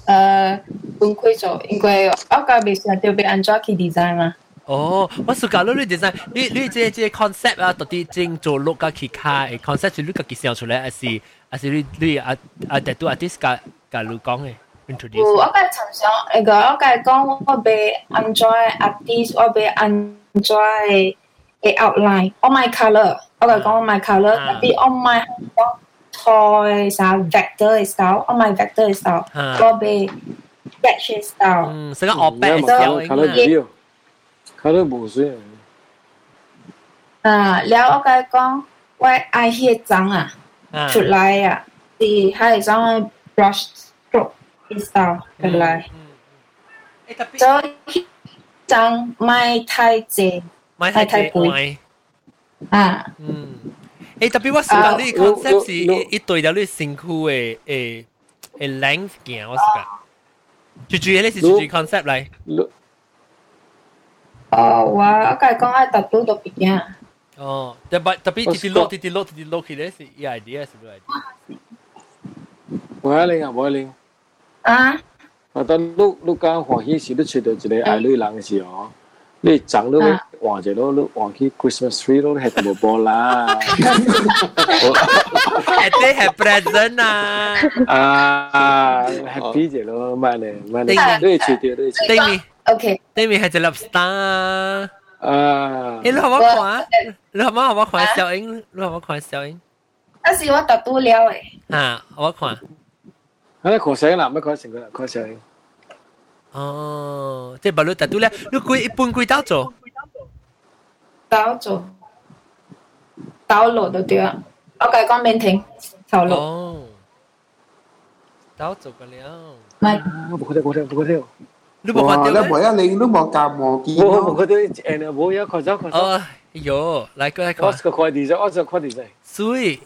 诶，崩溃咗，因为我个未想到被安装去 design 嘛。哦，我暑假你 design，你你这这 concept 啊，到底正做录个其他嘅 concept 是你自己想出来，还是还 是你你啊啊，大多阿啲甲甲你講嘅。introduce。我嘅陳想，如果我嘅講，我俾 enjoy artist，我俾 enjoy 嘅 outline。我 my color，我嘅講我 my color，啲我 my 講 toy 啥 vector style，我 my vector style，我俾 sketch style。嗯，成個 open style。color 冇水。啊，了我嘅講，我愛迄張啊。出来啊，是系种 brush stroke 嘅 style 出来。所以张咪太济，咪太贵。啊，嗯，诶特别我试过你 concept 是一对咗你身躯嘅诶诶 length 嘅，我试过，住住你是住住 concept 嚟。哦，我我梗系讲爱特都特别嘅。 Oh, tapi oh, tapi titilok titilok titilok kira si ia idea sebelah. Boleh ah, boleh. Ah. À. Và ta lúc lúc cái hoàng hi sĩ lúc chơi được cái ai lưỡi lăng gì ó. Lưỡi trắng lưỡi ah. hoàng chơi đó lúc hoàng hi Christmas tree đó hết bộ bò la. Ah. Happy happy present à. À happy chơi đó mà này mà này. Lưỡi chơi được lưỡi chơi. Tên mi. Okay. Tên mi hay chơi lobster. 啊！你好冇看？你好冇好冇看小英？你好冇看小英？但是我答到了诶。啊，我看。你看小英啦，乜看成个啦？看小英。哦，即系把你答到了，你几一般几刀做？刀做，刀落就对啊。我计讲免停，头落。哦，刀做个了。唔系，我冇睇，冇睇，冇睇。你冇看 到你冇一你都冇夹冇见冇冇睇到诶，冇有看咗看咗。哦，有，来过来看。我个看 design，我就看 design。水。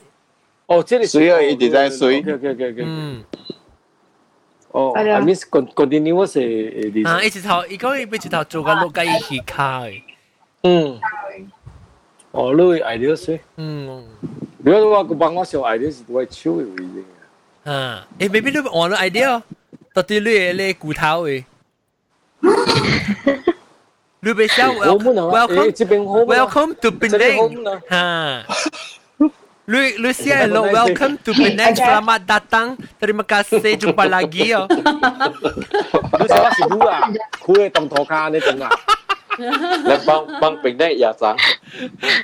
哦，即系水而已，design 水。 OK OK OK OK。嗯。哦，I mean continuous 诶 design。啊，一直头，伊讲伊要一头做个落架去卡诶。嗯。哦，你 idea 水。嗯。如果我个帮我小 idea 是我手嘅为啫。啊，诶，maybe 你换咗 idea，到底你系你骨头诶。 루베샤 welcome welcome to Penang. ha. Lu Lucia hello welcome to Penang. Selamat datang. Terima kasih jumpa lagi yo. Lucia si dua kue tong toka ni tengah Let bang bang Penang ya sang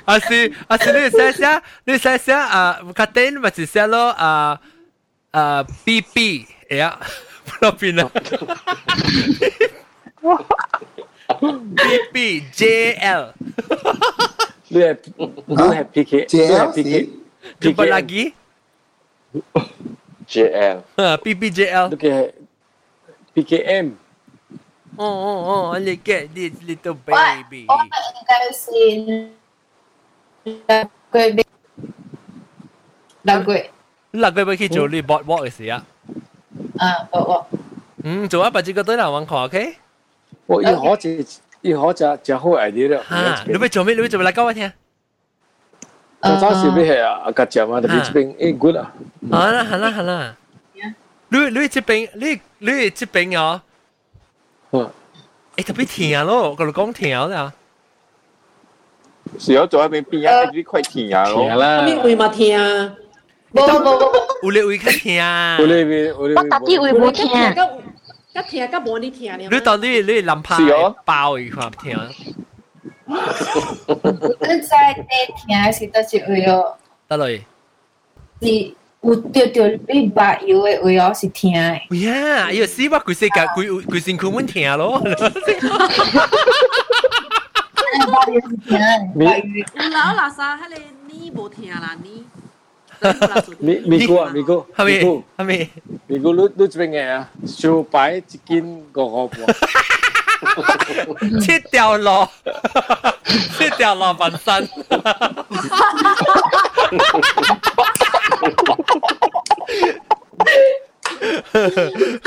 Asi asi lu Lucia Lucia ah katain macam selo ah ah PP ya Filipina 丁咪是写咯啊啊 B B 呀，嗰边啊。B B J L，你系你系 P K，你系 P K。 Jumpa lagi? JL. Ha, PPJL. Okay. PKM. Oh, oh, oh, look at this little baby. Oh, enggak sih. Gue Lagu. 嗱，佢咪去做你 bot walk 嘅事啊？啊，我嗯，做一百几个对人玩看，OK？ 我一好就一好就就好 idea 了。哈，你要做咩？你要做咩嚟讲我听？我当时你系啊，夹只嘛，特别这边诶 good 啊。好啦，好啦，好啦。你你这边你你这边哦，嗯，诶特别甜咯，我哋讲甜啦。是有做一边边啊，啲块甜啊咯。甜啦。咩会嘛甜啊？冇冇冇冇，有你会较甜啊？有你会有你我特啲会冇听。 一甜甲无你甜了。你当你你淋派包一块甜。你在地甜是得是会哦。得嚟。是有掉掉你白油嘅味哦，是甜嘅。呀，要死我佢世界佢佢先佢满甜咯。老拉沙，迄个你无甜啦，你。 咪咪哥啊，咪哥，系咪？系咪？咪哥，你你这边嘅啊，小摆一斤五个半。切掉咯，切掉咯，本身。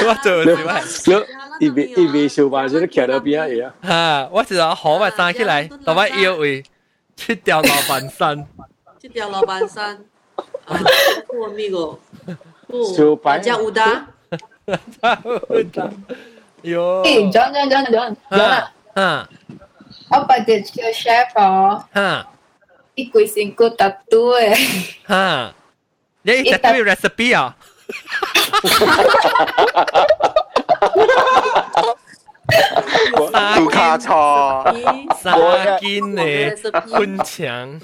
我做咩？你一边一边小摆，就企喺边嘢啊！吓，我就话好咪生起嚟，同埋腰位切掉老板身，切掉老板身。 啊，我咪个，小摆加乌达，哟。诶，讲讲讲讲讲啊！啊，我把只叫 chef 哦，啊，一鬼先个特多诶，啊，你一特别 recipe 啊？杜卡错，三斤嘅昆肠。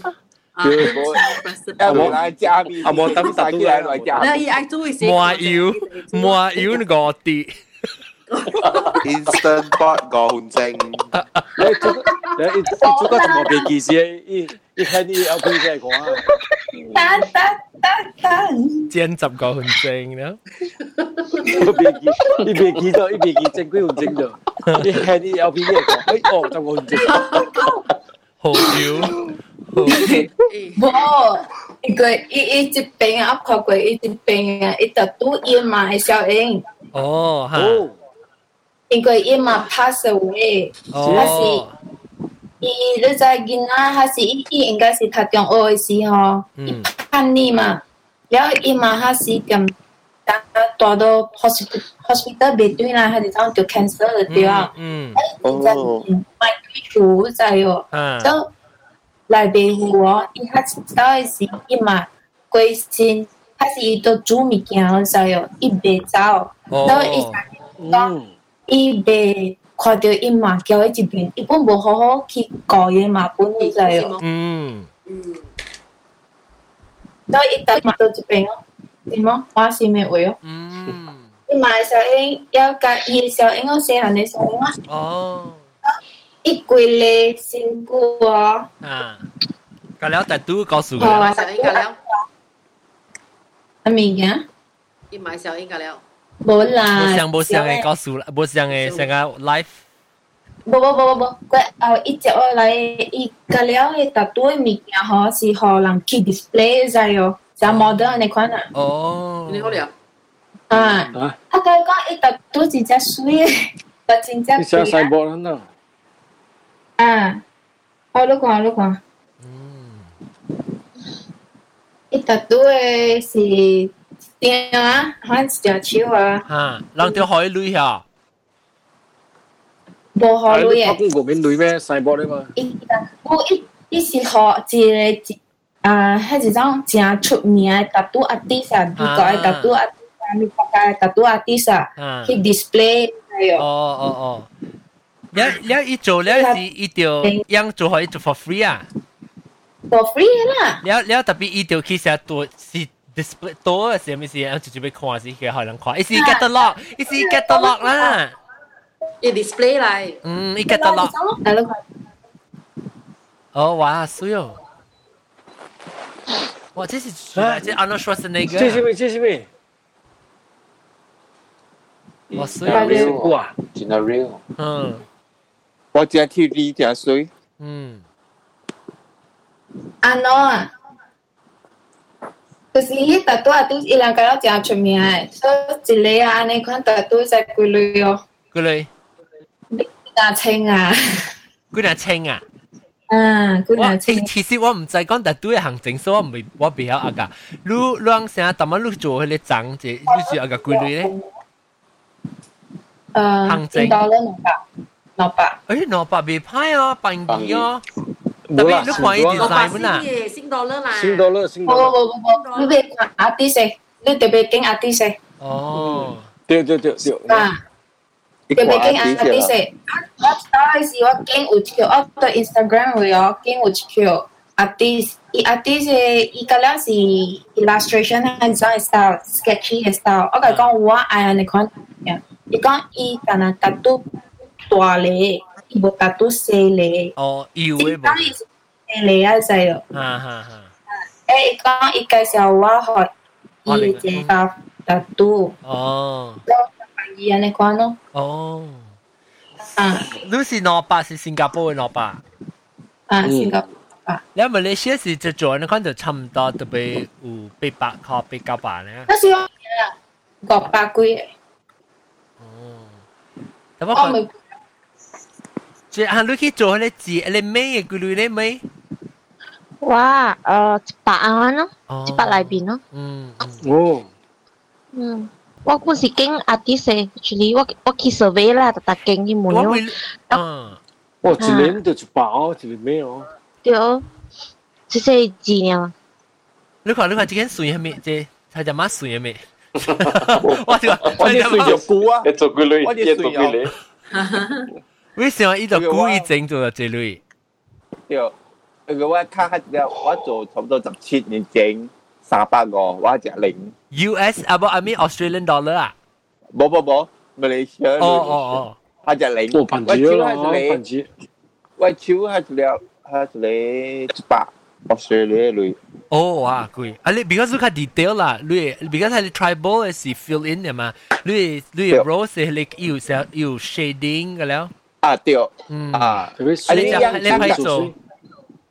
啊冇来加边，啊冇抌晒啲嚟加。那伊爱做嘅麻油，麻油五滴。 Instant pot 五分钟。你做你你做个什么别记事？一一看你要配咩讲啊？等等等等，煎十个分钟啦。一别记一别记咗一别记正几分钟咗。一看你要配咩讲？哎哦，十个分钟。好油。 冇，一个一一只病啊，看过一只病啊，一特都伊嘛系小英。哦，哈。因为伊嘛 pass away，还是伊你知囡仔，还是伊伊应该是读中学嘅时候，伊叛逆嘛，然后伊嘛还是咁大大到 hospital hospital 别对啦，系讲就 cancer 了对啊，嗯，哦，买退出在哦，就 来别户哦，伊还是到嘅时伊嘛归心，还是伊都煮物件在哦，伊别走，然后伊讲。伊被 看到伊嘛叫喺一边，伊本无好好去教嘢嘛，本就系哦。嗯，嗯，所以伊特嘛到一边哦，点样？我是咩位哦？嗯，伊嘛小英要甲伊的小英哦，细汉的小英啊，哦， 伊规个身躯哦，啊，咁了特都告诉哦佢，买小英噶了，啊物件，伊买小英噶了，无啦，冇相冇相嘅告诉啦，冇相嘅成个 life，无无无无无，佢后一接落来，伊甲了嘅特多嘅物件吼是互人去 display 在哦，就 model 安尼款啊。哦，你好了，啊，啊，啊，佢讲伊特多真正水嘅，特真正你写水细波啦嗱， 啊。我你看，你看，嗯，伊特多嘅是点啊？好像一条手啊，吓，人条海女吓，无好你拍女嘅。公嗰边女咩细波咧嘛？伊我伊伊是学一个一啊，迄一种真出名嘅特多 artist 啊，美国嘅特多 artist 啊，美国嘅特多 artist 啊，啊，去 display 系哦哦。哦 哦，了了一做了是一条样做可以做 for free 啊， for free 啦，了了特别一条其实多是 display 多嘅是咩事啊？直接俾看是嘅可能看，一是 get the lock，一是 get the lock 啦，伊 display 嚟，嗯，一 get the lock，系咯，哦哇，衰哦，哇，这是这 Arnold 这是 Schwarzenegger，咩？这是咩？哇衰真系哦， real 哇！真系 real，嗯 我只 TV 只水，嗯，安怎啊？就是迄特多 artist 伊两个都真出名嘅，所以一个啊，安尼款特多在几类哦，佢哋几廿千啊，佢哋清啊。嗯，几我廿千。其实我唔知讲特都嘅行政，所以我唔系我比较阿噶。你你讲成日特乜你做佢哋涨嘅，你做阿个规律咧？诶，行政见到了两百， 两百。诶，两百未歹哦，便宜哦。特冇啦，别你看伊六百 design 本啊，嘅先到啦啦，先到啦，先冇到啦。冇冇冇，你别看 artist，你特别经 artist 哦，对对对对。啊，你特别经啲 artist。我我系时我经有条，我对 Instagram 会有经有条 artist，伊 artist 嘅伊个了是 illustration 系种嘅 style，sketchy 嘅 style。我甲讲我爱安尼款样，伊讲伊敢若特都 大咧，伊无特都细咧。哦，要嘅当伊是细咧啊，知哦。哈哈哈。诶，伊讲伊介绍我学伊嘅这个特都。哦伊安尼款咯，哦，啊你是两百是新加坡嘅两百，啊，新加坡你马来西亚是就做你看就差唔多特别有八百块八九百咧。那是我五百几嘅，哦，但我我看咪 即系你去做你字，你咩嘅规律咧咩？哇，诶一百蚊咯，哦一百内边咯。嗯，哦，嗯，我嗰时经 artist actually 我我去 survey 啦，特特经啲门咯，我会，嗯。哇，一年就一百哦，一年咩哦？对，即系字呢，你看，你看，这间水系咩？这它叫乜水系咩？我就我啲水就估啊，一做佢女，我啲一做水佢有 为什么伊就故意整做咗这类？叫，那个我卡下只嘢，我做差不多十七年整三百个，我只零。U.S. 啊，不，I mean Australian dollar 啊？不不不，Malaysia。哦哦哦，他只零，我手系只零，我手系只了，系只零一百我学你类。哦哇贵，啊你比较似看 detail 啦，你比较 tribal 系 fill in 点啊？你你 rose like 有有 shading？啊对，嗯啊，特别啊你就你拍做，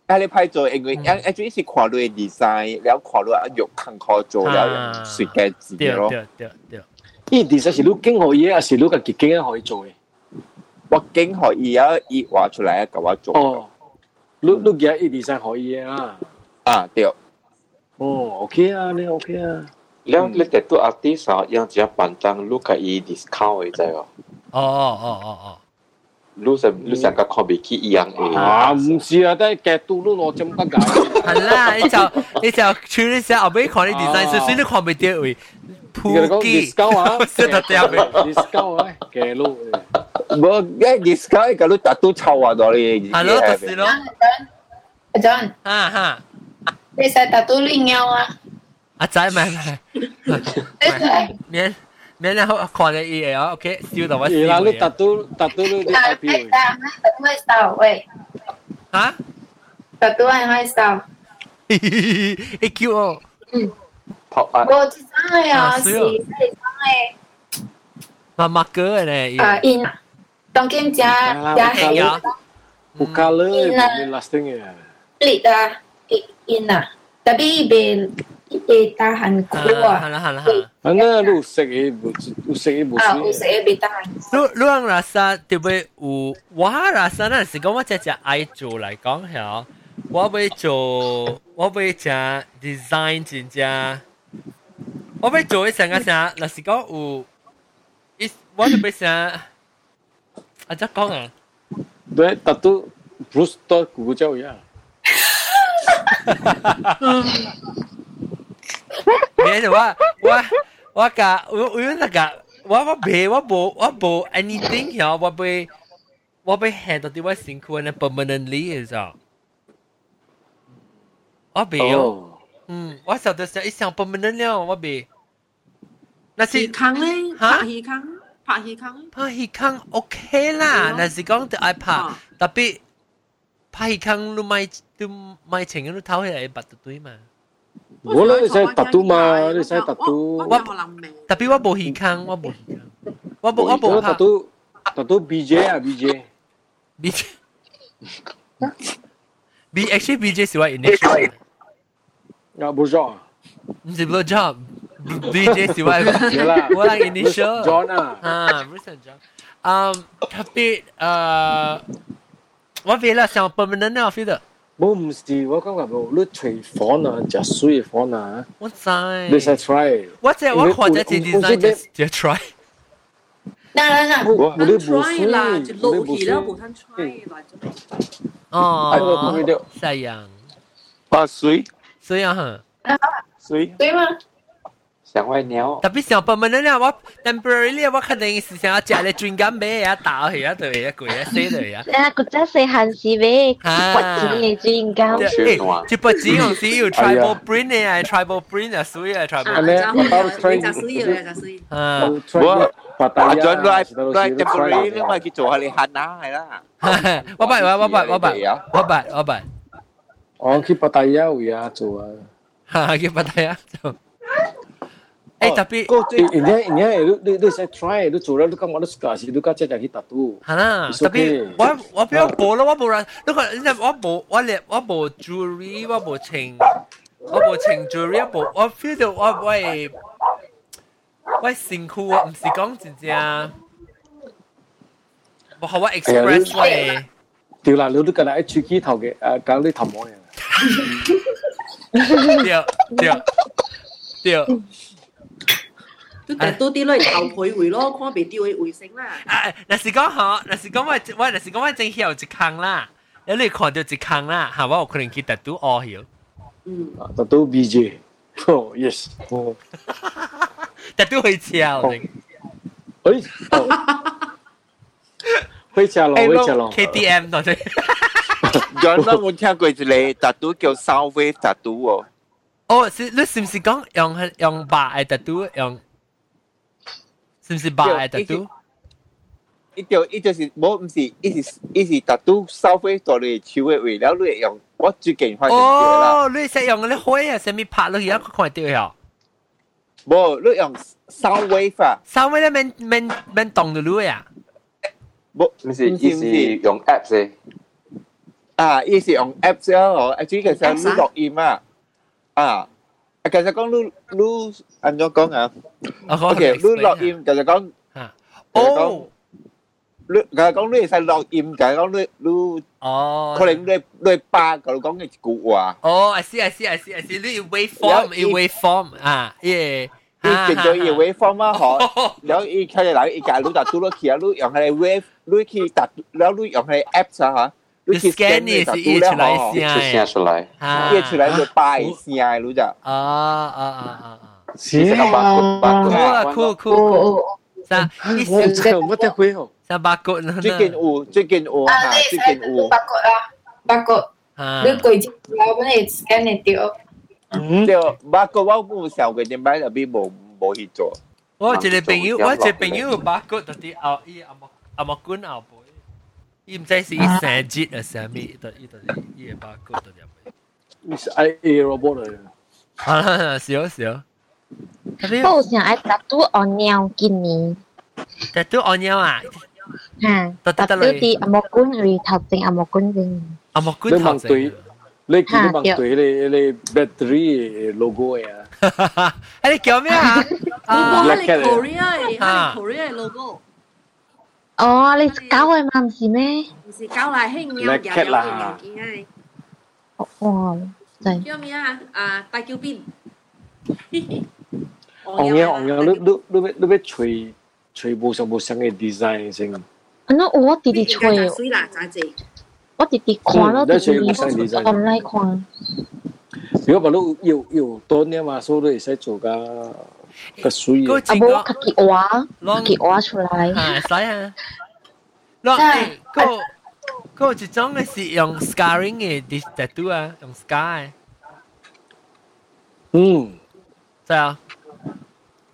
啊你拍做，因为因为主要是看你 design，แล้ว看你啊肉坑可做了，设计字咯。对对对对，呢啲实是你经可以，还是你个结经可以做嘅？我经可以啊，一画出来给我做。哦，你你嘅呢啲可以啊？啊对，哦，OK 啊，你 OK 啊？แล้ว你แต่ตัว artist อ่ะยังจะปันตังลูกกับอี discount ไอ้ใจอ่ะ 哦哦哦哦哦，ลู lu sa lu sa ka kho be ki yang e à không phải là cái tu lu lo chấm cái cái 係啦，你就你就處理下後尾看你 design，所以你看未到位。你講 discount 啊識得掉未？discount 啊，嘅路。冇嘅 discount，佢都打都臭啊！到你。係咯，就是咯。John，啊哈，你使打都亂拗啊？啊，仔，唔係唔係，你 nên là họ khoản này ý à, ok, still đâu vậy. Là lúc tatu tatu lúc đi IPO. Tatu hay sao vậy? Hả? Tatu hay hay sao? EQ. Ừ. Học à. Bố chỉ sai à, chỉ sai. Mà mắc cơ này. À, in. Trong kim cha, cha hay ừ, à. Bục color, bục lasting à. Lita, in à. Tapi bên 加系啊。有 color 你 lasting 嘅。split 啊，in 啊，tapi ben eh tahan keluar. Hala hala. Ana lu usik e usik e Ah, usik e be tahan. lu lu ang rasa 特别有我rasa 那是讲我只只爱做嚟讲系，我会做我会只 design 真正，我会做一成个啥，那是讲有，一我就俾啥，啊只讲啊。对，特都 Bruce 多古州呀。咩 就话我我架我我那个我我未我冇我冇 anything 呀，我被我被 hand 到啲我辛苦呢 permanently 嘅咋，我未有，嗯，我受到想一想 permanent 了，我未。那是康咧，拍戏康，拍戏康，拍戏康 OK 啦，但是讲就爱拍，特别。拍康你买都买情都偷起嚟拔到堆嘛。 我咧你使特都嘛，你使特都。我特别我冇戏康，我冇戏康，我冇我冇特都特都 BJ 啊 BJ。 BJ。B actually BJ 是我 initial。啊，冇错。唔是 blow job。BJ 是我我系 initial。 John 啊。啊，Bruce and John。嗯，特别诶。我为了想 permanent 啊，feel 得。 冇唔是，我感觉冇，你随房啊，就水嘅房啊。我知。你使 try。我即系我看咗只 design 就就 try。嗱嗱嗱，我我啲冇 try 啦，就落去了冇通 try 啦，就哦，细样。啊，水。水啊哈。水。对吗？ 想歪鸟。特别想 permanent 咧，我 temporarily 我肯定是想要食咧专间买啊，打去啊，对啊，贵啊，死对啊。啊，嗰阵时限时买骨子嘅专间。诶，一笔钱用时有 tribal print 嘅，系 tribal print 啊，水啊，tribal。啊，我包 train。就水嘅，就水。啊，我阿 John 都系都系 temporary，因为佢做下你慳啦，系啦。我白我我白我白我白我白。我去巴达雅会啊做啊。哈，去巴达雅做。 诶特别，人家人家你你你使 try，你做了你讲我都假是你家姐就去达到。系啦，特别我我比较冇咯，我冇人，你讲你我冇我连我冇 jewelry，我冇情，我冇情 jewelry，我冇我 feel 到我我系我系辛苦啊，唔是讲真正，我学我 express 我系。掉啦，你都近日喺处机头嘅，诶搞啲头毛嘅。对对对。 都但都啲咧头配回咯，看未掉嘅回声啦。啊，若是讲嗬，若是讲我我若是讲我正晓一坑啦，你你看到一坑啦，吓我有可能去特都学晓。嗯。特都 BJ。哦，yes。哦。特都会跳定。诶。会跳咯，会跳咯。 KTM 多啲。有冇冇听过一个特都叫 Southwave 特都喎？哦，是你是唔是讲用用白嘅特都用？ 是唔是白嘅特都？一条一就是冇唔是，一是一是特都收飞到你超嘅为了你用，我最近发现哦，你使用嗰啲灰啊，上面拍落去一个看到呀？冇，你用 sound wave 啊？sound wave 咧免免免动到你啊？冇，唔是，意思用 apps 嘅。啊，意思用 apps 啊，哦，其实其实你录音啊。啊， 其实讲你你按怎讲啊？OK，你录音其实讲，哦，你其实讲你系使录音，其实讲你你，哦，可能你你八个讲嘅一句话。哦，I see I see I see I see，你要 waveform，要 waveform 啊，耶。你变咗要 waveform 啊，嗬，然后一开嚟嗱，一架你就嘟落去啊，你用系 wave，你去搭，然后你用系 apps 啊，吓。 你 scan 你是译出来声，写出来，译出来就八声，你就啊啊啊啊！是啊，酷酷酷，啥？我这我得会哦。啥？ 但八角呢？最近有，最近有啊，吓，最你使近有。八角啊，八角，啊，你攰住有本嚟 scan 嚟掉。嗯，对，八个我冇时候嘅点解入边冇冇去做？我一个朋友，我一个朋友八角到啲后，伊阿莫阿莫管后背， 伊唔知是伊生日啊，啥物，到伊到伊个八角到入去。你是 I A robot 嚟。啊，少少。我有想爱打赌我鸟今年，但都按nhau à? 吓，得打赌啲阿莫官系头前阿莫官先，阿莫你问对，你见你问对你你 battery logo 嘅啊？诶你叫咩啊？啊，你 Black Cat 嚟 Korea 嘅，啊系 Korea 嘅 logo， 哦，你搞嘅嘛唔是咩？唔是搞嚟兴鸟 Black 有 Cat 有啦嘅嘅，哦，对，叫咩啊？啊，大叫边？昂嘢昂嘢，你你你要你要吹吹无上无上嘅 design 先。那我弟弟吹，水啦，咋子？我弟弟看咯，弟弟嗯那吹唔使 online 看，如果话你要要多啲嘛，所以你会使做个 个水嗰嘅。啊无我自己画，自己画出来，啊，使啊。咯，诶，嗰嗰一种嘅是用 scarring 嘅 dis tattoo 啊，用 scar 嘅，嗯，系啊。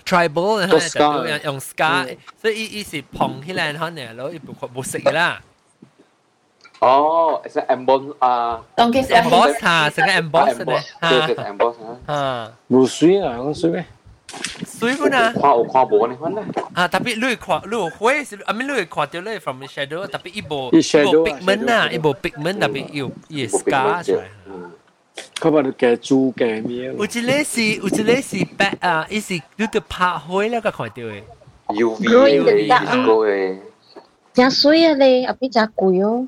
tribal 嘅个 tattoo scar 用用 scar，所以伊伊是碰起来可能攞一部冇食嘅啦哦，系 emboss 啊当佢，emboss 吓，成个 emboss 咧，emboss，对对吓 emboss 啊，吓，冇水啊，讲水咩？ 水本啊。看有看无呢款咧，啊，特别你会看，你会会是，I mean 你会看到你 from the shadow，特别一部伊一 shadow 部啊 pigment 啊， shadow 一部 pigment 特别有有冇 scar 出来。嗯，佢话你嘅猪嘅咩？有一个是有一个是白啊，伊是你对拍开了个看到嘅。 UV Growing 嘅 the dark disco 嘅，真水啊你，后边真贵哦，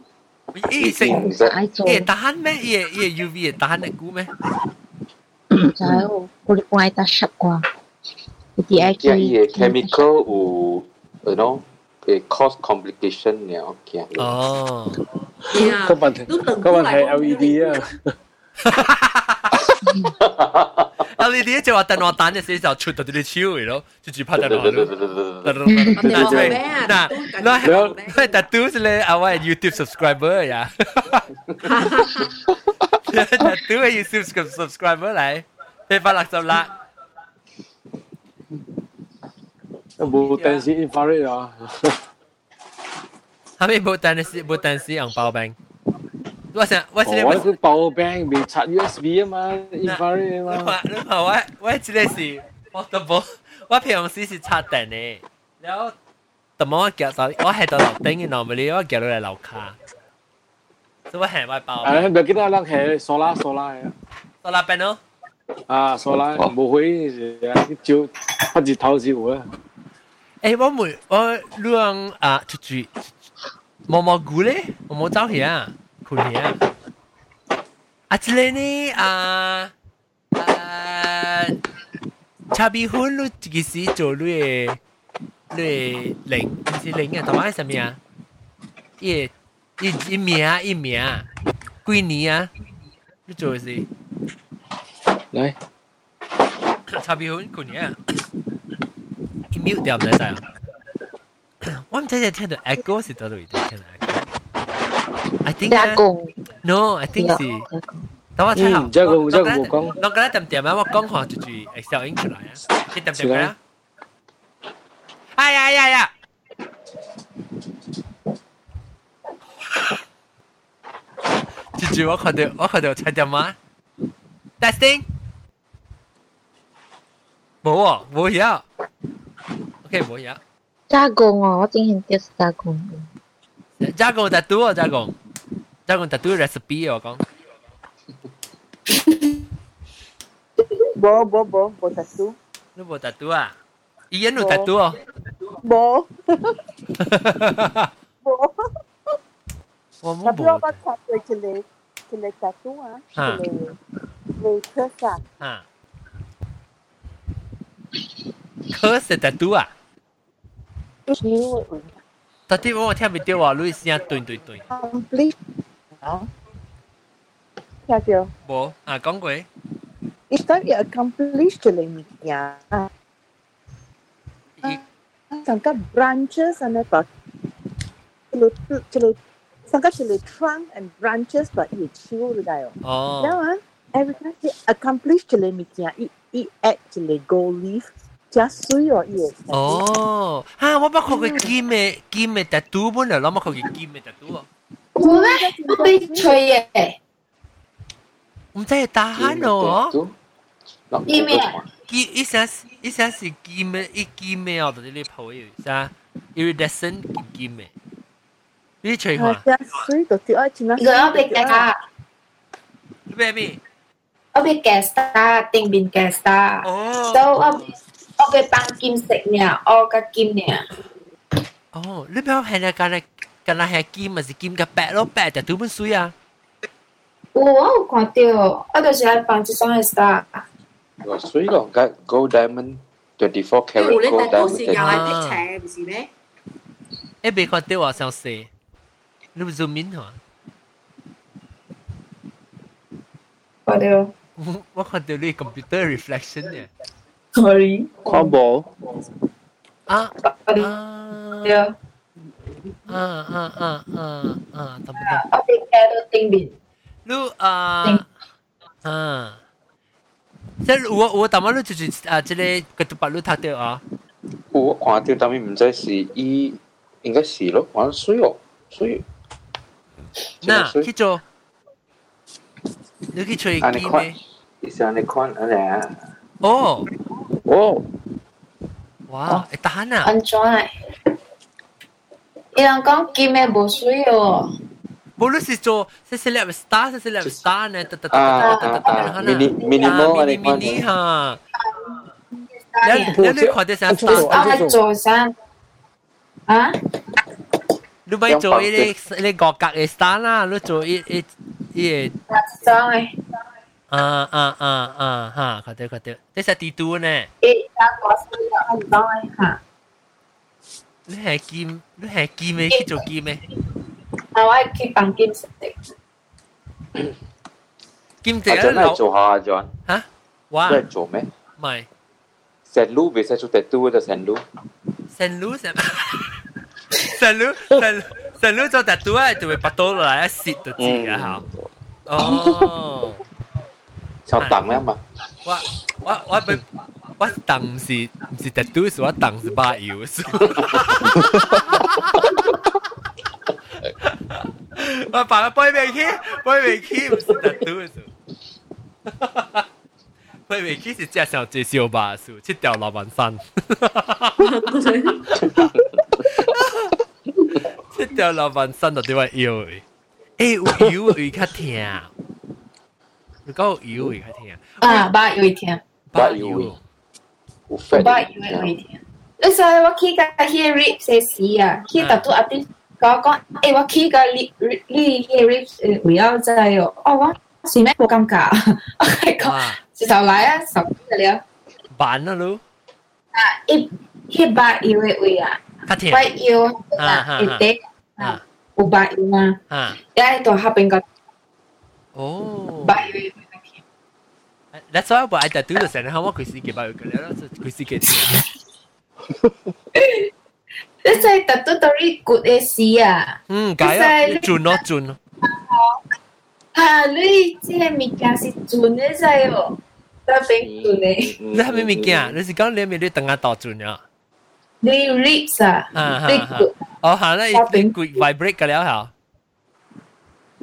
伊是我唔使爱做，伊会打咩？伊会伊会 UV 会打得久咩？唔知哦，我哋爱打十啩， 你啲爱即系伊嘅去 chemical 有，you know，会 cause complication 了，惊。哦，系啊个，问题都等个问题过嚟 LED 啊， LED 就话等我等嘅时候出到啲超嘅咯，就只拍得落对对咯。对对对对。我哋话对咩啊？嗱，都嗱紧系但都是咧，啊我系 YouTube subscriber 呀，但都系 YouTube subscriber 嚟，你发六十啦。 冇电视 infrared 啊，后面冇单是冇单是用包饼。我想我我知你我个包饼未插 USB 啊嘛，infrared 啊嘛。你话你话我我知你是 portable，我平时是插电嘅，然后特么我夹到我系到楼顶嘅 normally 我夹到嚟楼下，所以我系买包。诶，唔记得啦，系 solar solar 嘅。到那 边咯，啊，solar 冇会照不至透照啊。诶我每我两啊出住毛毛菇咧，我冇走去啊，困去啊。啊，这里呢啊啊，差别婚你自己是做你你零唔是零啊，同埋系什么啊？一一一名啊一名啊，几年啊？你做嘅是 嚟，差别婚几年啊？一秒掉唔使晒啊！我唔知你听到 echo 是到度听到 echo。I think 加工， no, I think 是。加工，等我睇下。嗯这个这个冇讲我觉得点点啊，我讲下就住 Excel 影出来啊。你点点啊？哎呀哎呀呀！住住我看到我看到猜点啊？Testing。 冇喎，冇嘢。OK，冇嘢。加工哦，我之前就是加工，加工 tattoo 啊，加工。加工 tattoo recipe 我讲。冇冇冇冇 tattoo，你冇 tattoo 啊？伊人有 tattoo 哦。冇冇。我冇 Tapi 我冇。baca tu cile cile tattoo ah, Ha. cile cile curse ah. 啊。curse tattoo 啊？Cile 特啲我听唔到话，你声断断断。 complete. Ah. Ya dia. 冇啊，讲过。 Itu dia accomplish cile ni ya. 伊 Sangka branches ane pa. 一个一个，上个一个 trunk and branches 把伊手嚟㗎哦。然后啊，every time 佢 accomplish 一个物件，伊伊 add 一个 gold leaf，真水哦，伊个。哦，哈，我捌看过金嘅金嘅 tattoo 本来，谂乜佢嘅金嘅 tattoo 啊？有咩？我被吹嘅。唔知系打鼾咯。金咩？金一下一下是金嘅，一金嘅哦，到啲你铺有啥 iridescent 金金嘅。你吹下。真水到啲爱钱啦。个我被夹。你咩咩？ Obe kesta ting bin kesta. Oh. So obe obe Bang kim sek nia, o ka kim nia. Oh, lúc nào hay là cái này cái này hay kim mà gì kim cái bẹt lo bẹt, tại tụi mình suy à. Wow, quan tiêu, ở đây là bằng chỉ sang kesta. Wow, suy lòng cái gold diamond 24 karat gold diamond. Ủa, đây là sự giao lại thích chè, không phải Ê, bị quan tiêu à, sao xì? Lúc zoom in hả? Quan tiêu. 我看到你 computer reflection 呢。Sorry。看無。啊啊。啊啊啊啊啊啊！得唔得？我被夾到定邊。你啊啊！即係我我當晚你就是啊，即係個都把你睇到啊。我看到，但係唔知是伊，應該是咯，玩水哦，水。嗱，去做，你去吹機咩？isang nikon ala. Oh. Oh. Wow, oh. itahana. Ang chonay. Ilang kong kime busuy yo. Bulu si Jo, si seleb star, si seleb star na ta ta ta ta ta ta ta mini mini mo ani kon. Mini ha. Lan lan ni kau desa star. Star Jo san. Ha? Lu bai Jo ile ile gokak star lah, lu Jo i i i. Star. 装嘅。啊啊啊啊哈！看到看到，这是地图呢？诶，打过水啊，唔装嘅吓。你系剑，你系剑咩？去做剑咩？啊，我系去帮金色。剑就系攞做下啊，John。吓？哇！都系做咩？唔系。成路未使做 tattoo 就成路。成路成。成路成成路做 tattoo 啊，就会拔到落嚟一摄就知啊吓。哦。 就等啊嘛。我我我被我等是唔是 tattoo，是我等是把油数。我把个背尾去，背尾去唔是 tattoo 数。背尾去是介绍介绍吧数，去掉老板山。去掉老板山就点话腰诶？诶有腰会较痛。 你讲油会较痛。啊，把有一天。把油，有把油有一天。你所以我去个迄 rib 些时啊，去特都阿啲讲讲，诶我去个你你迄 rib 诶会晓知哦，哦我是咩冇感觉，我系讲直头来啊，十个了。办啊你。啊，一迄把油嘅位啊，较痛。把油啊，一啲啊，有把油嘛，啊，一喺度下边 个。哦。把油。That's why 我爱 tattoo 就成日我佢自己把佢嘅啦，佢自己听。你真系 tattoo 到啲 good 嘅事啊！嗯，解啊，转咯转咯。啊，你即系物件是转嘅啫喎，特别转嘅。你系咪物件？你是讲你系咪你等下倒转啊？你 lips 啊？啊哈哈。哦，系啦，你佢 vibrate 嘅了吓。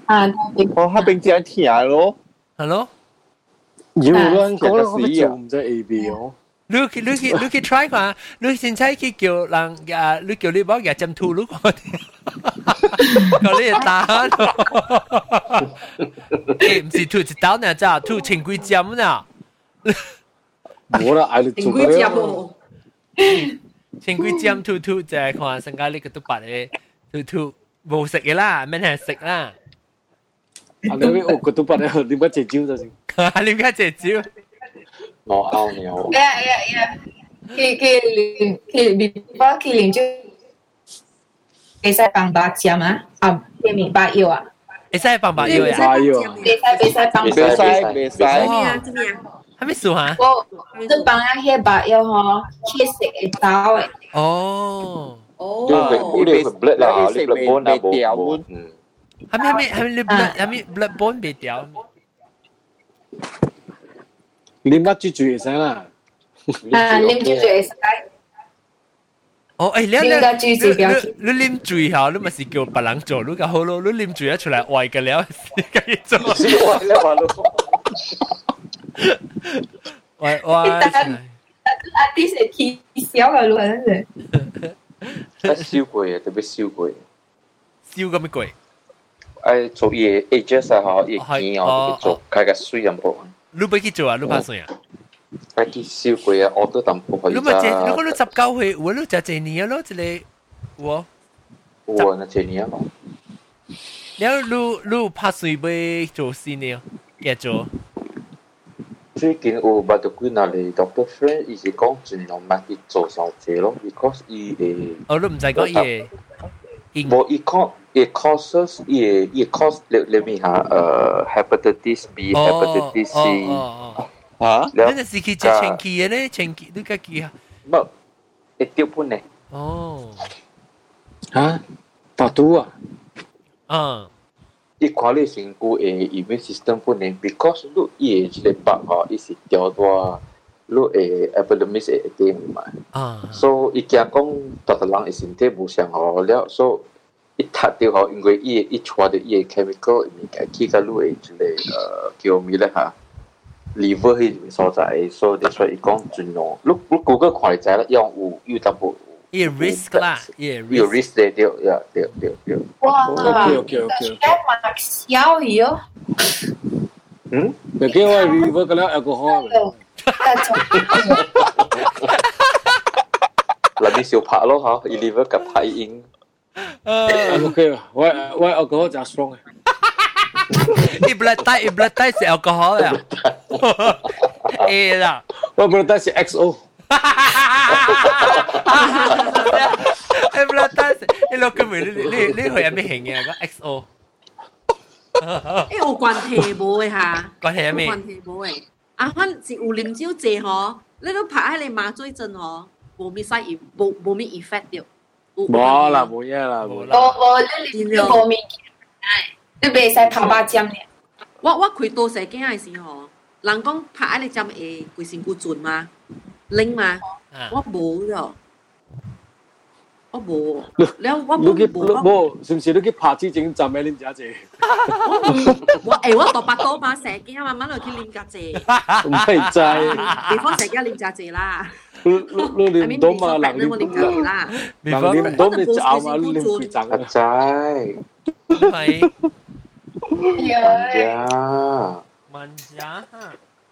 啊，我下边只听咯。系咯。要乱讲啦，我做唔知 A B 哦。你去你去你去 try 下，你先猜去叫人啊，你叫你帮人针吐，你讲讲你打咯。诶，唔是吐一刀呢，咋吐千几针呢？冇啦，嗌你做咩？千几针喎。千几针吐吐就系看身家呢个都白嘅吐吐冇食嘅啦，咩系食啦。 Agora o que tu parece, limpa cecil assim. limpa cecil. Nó ao nhiều. Yeah, yeah, yeah. Khi khi khi before khi liền chứ. Bây giờ bằng bạc chém á, à, thì mình bạc yêu à. Bây giờ bằng bạc yêu à. Bạc yêu. Bây giờ bây giờ bằng bạc. Bây giờ bây giờ. Hả mấy số hả? Ô, tôi bằng anh hết bạc yêu hả, khi sẽ tao ấy. Ồ. Ồ. Đây là blend là, đây là blend bốn là bốn. 饱诶。哦。 哦，你你 blood 啦，你 blood bone 啊，冇冇，嗯，系咪系咪系咪你 blood 系咪 blood bone 未掉？啉乜猪猪会使啦？啊，啉住住会使。哦，诶，你啉到猪是表情。你你啉醉后，你咪是叫别人做，你个好咯，你啉醉一出嚟坏嘅了，自己做。坏了坏了。坏坏。啊，啲系天小嘅路真系。一烧过嘅，特别烧过。烧咁咩鬼？ 诶，做嘢 agents 啊，嗬，嘢见我做开个水咁噃。你俾佢做啊？你拍水啊？ไอ้ที่ซิลกวยออโต้ตัมปูพอ 你咪借，如果你十九岁，我你就借年咯，即系我。我那借年咯。แล้วลูลู拍水俾做先呢？嘅做。最近有捌到几嗱嚟 Doctor Friend，伊是讲尽量唔去做上节咯，because 伊诶。哦，你唔使讲伊 诶。冇伊 cause 伊 causes 伊伊 cause 你你咪下诶 hepatitis B、hepatitis C。吓？你那是去只前期嘅咧，前期你家记啊？冇，一丢半咧。哦。吓？白肚啊？嗯。伊看你身躯嘅 immune system 半咧，because 你伊嘅一个白吼，伊是掉大， lu eh, e epidemics e eh, te mai ah. so i kia kong ta ta lang isin te bu xiang ho liao so i ta te ho in gui i i chua de i eh, chemical i mi ka ki ka lu e le uh, kio mi le ha. Liver hi mi so zai so that's why i kong jun no. Lu lu gu ge kwai zai la yong wu yu ta bu. I risk la i risk. I risk de de ya de de de. Wow. Okay okay okay okay. Max yao yo. Hmm? Hm de ke wa liver ka la alcohol. 嗱，你少拍咯吓，伊 liver 夹拍应。诶 OK，我我 alcohol 就 strong 嘅。你 blood type，你 blood type 是 alcohol 呀？A 啦，我 blood type 是 XO。你 blood type，你攞个名，你你你去有咩型嘅？个 XO。诶，有关系冇嘅吓？关系咩？关系冇嘅。 啊，反是有啉酒醉嗬，你都拍喺你麻醉针嗬，冇咩使冇冇咩 effect 掉。冇啦，冇嘢啦，冇啦。我我你你冇面。你袂使拍巴針咧。我我開多世經嘅時候，人讲拍你針會規身骨準嘛，靈嘛，我冇咗，我冇，你我冇嘅冇，冇是唔是？你去拍子整浸咩拎架姐？我唔，我誒我讀八多嘛，成件慢慢落去拎架姐。唔係真，地方成家拎架姐啦。你你你唔到嘛？能拎啦，能拎到你找嘛？拎住整架姐。係。Manja. Manja.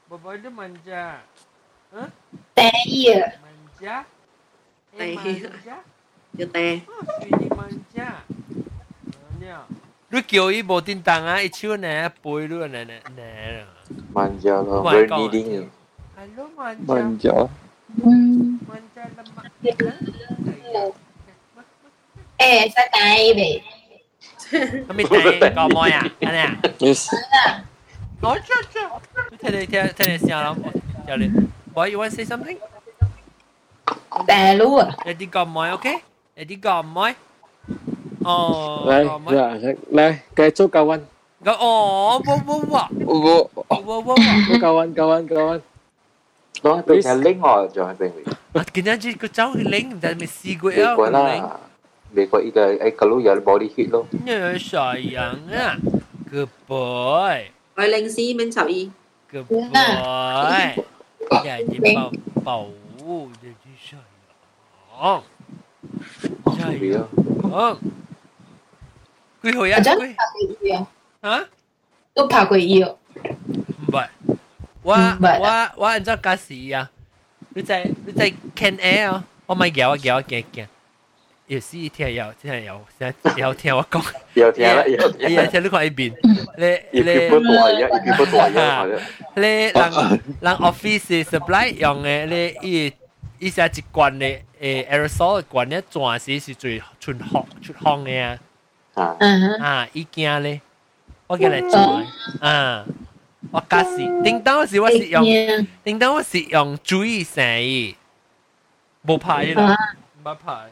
Bapak dia manja. Huh? Teh. Manja. Eh, manja te. Rút kiểu ý bộ tin tăng á, ý chưa nè, bồi luôn nè nè nè. Manja là very needing. Hello Manja. Manja. Manja là Manja. Ê, sao tay vậy? Nó mới tay, có môi à, anh à? Yes. Nói chưa chưa. Thế này, thế này, thế này, sao lắm. Chào liền. Boy, you want to say something? Tè luôn. Để đi cầm môi, okay? để đi gom mới. Ồ đây dạ, dạ đây cái chỗ cao anh cái ồ vô vô vô. Vô vô. Vô cao anh cao anh cao anh đó tôi sẽ lính ngồi cho hai bên. Mình cái này chỉ có cháu lính tại mình xì quẹo xì quẹo là vì có ý là ai cả lúc giờ bỏ đi khi luôn. Nhớ sợi, rằng á. Good boy ôi lính sĩ mình sợ gì good boy nhà chị bảo bảo gì sợ 傻人。傻人。嗯。几号呀？真拍过医啊？啊？都拍过医哦。唔系，我我我按照假时啊，你在你在 Can Air 啊，我咪叫我叫我叫叫。有时听有听有，有听我讲，有听啦，有听。有听你看一边，你你你不大呀，你不大呀，你人人 office supply 用嘅，你伊 伊写一罐嘅诶 aerosol 罐咧，全时是最出烘出烘嘅啊，啊，伊惊咧，我叫嚟做啊，我假是，叮当时我是用，叮当我是用注意成意，冇牌啦，冇牌。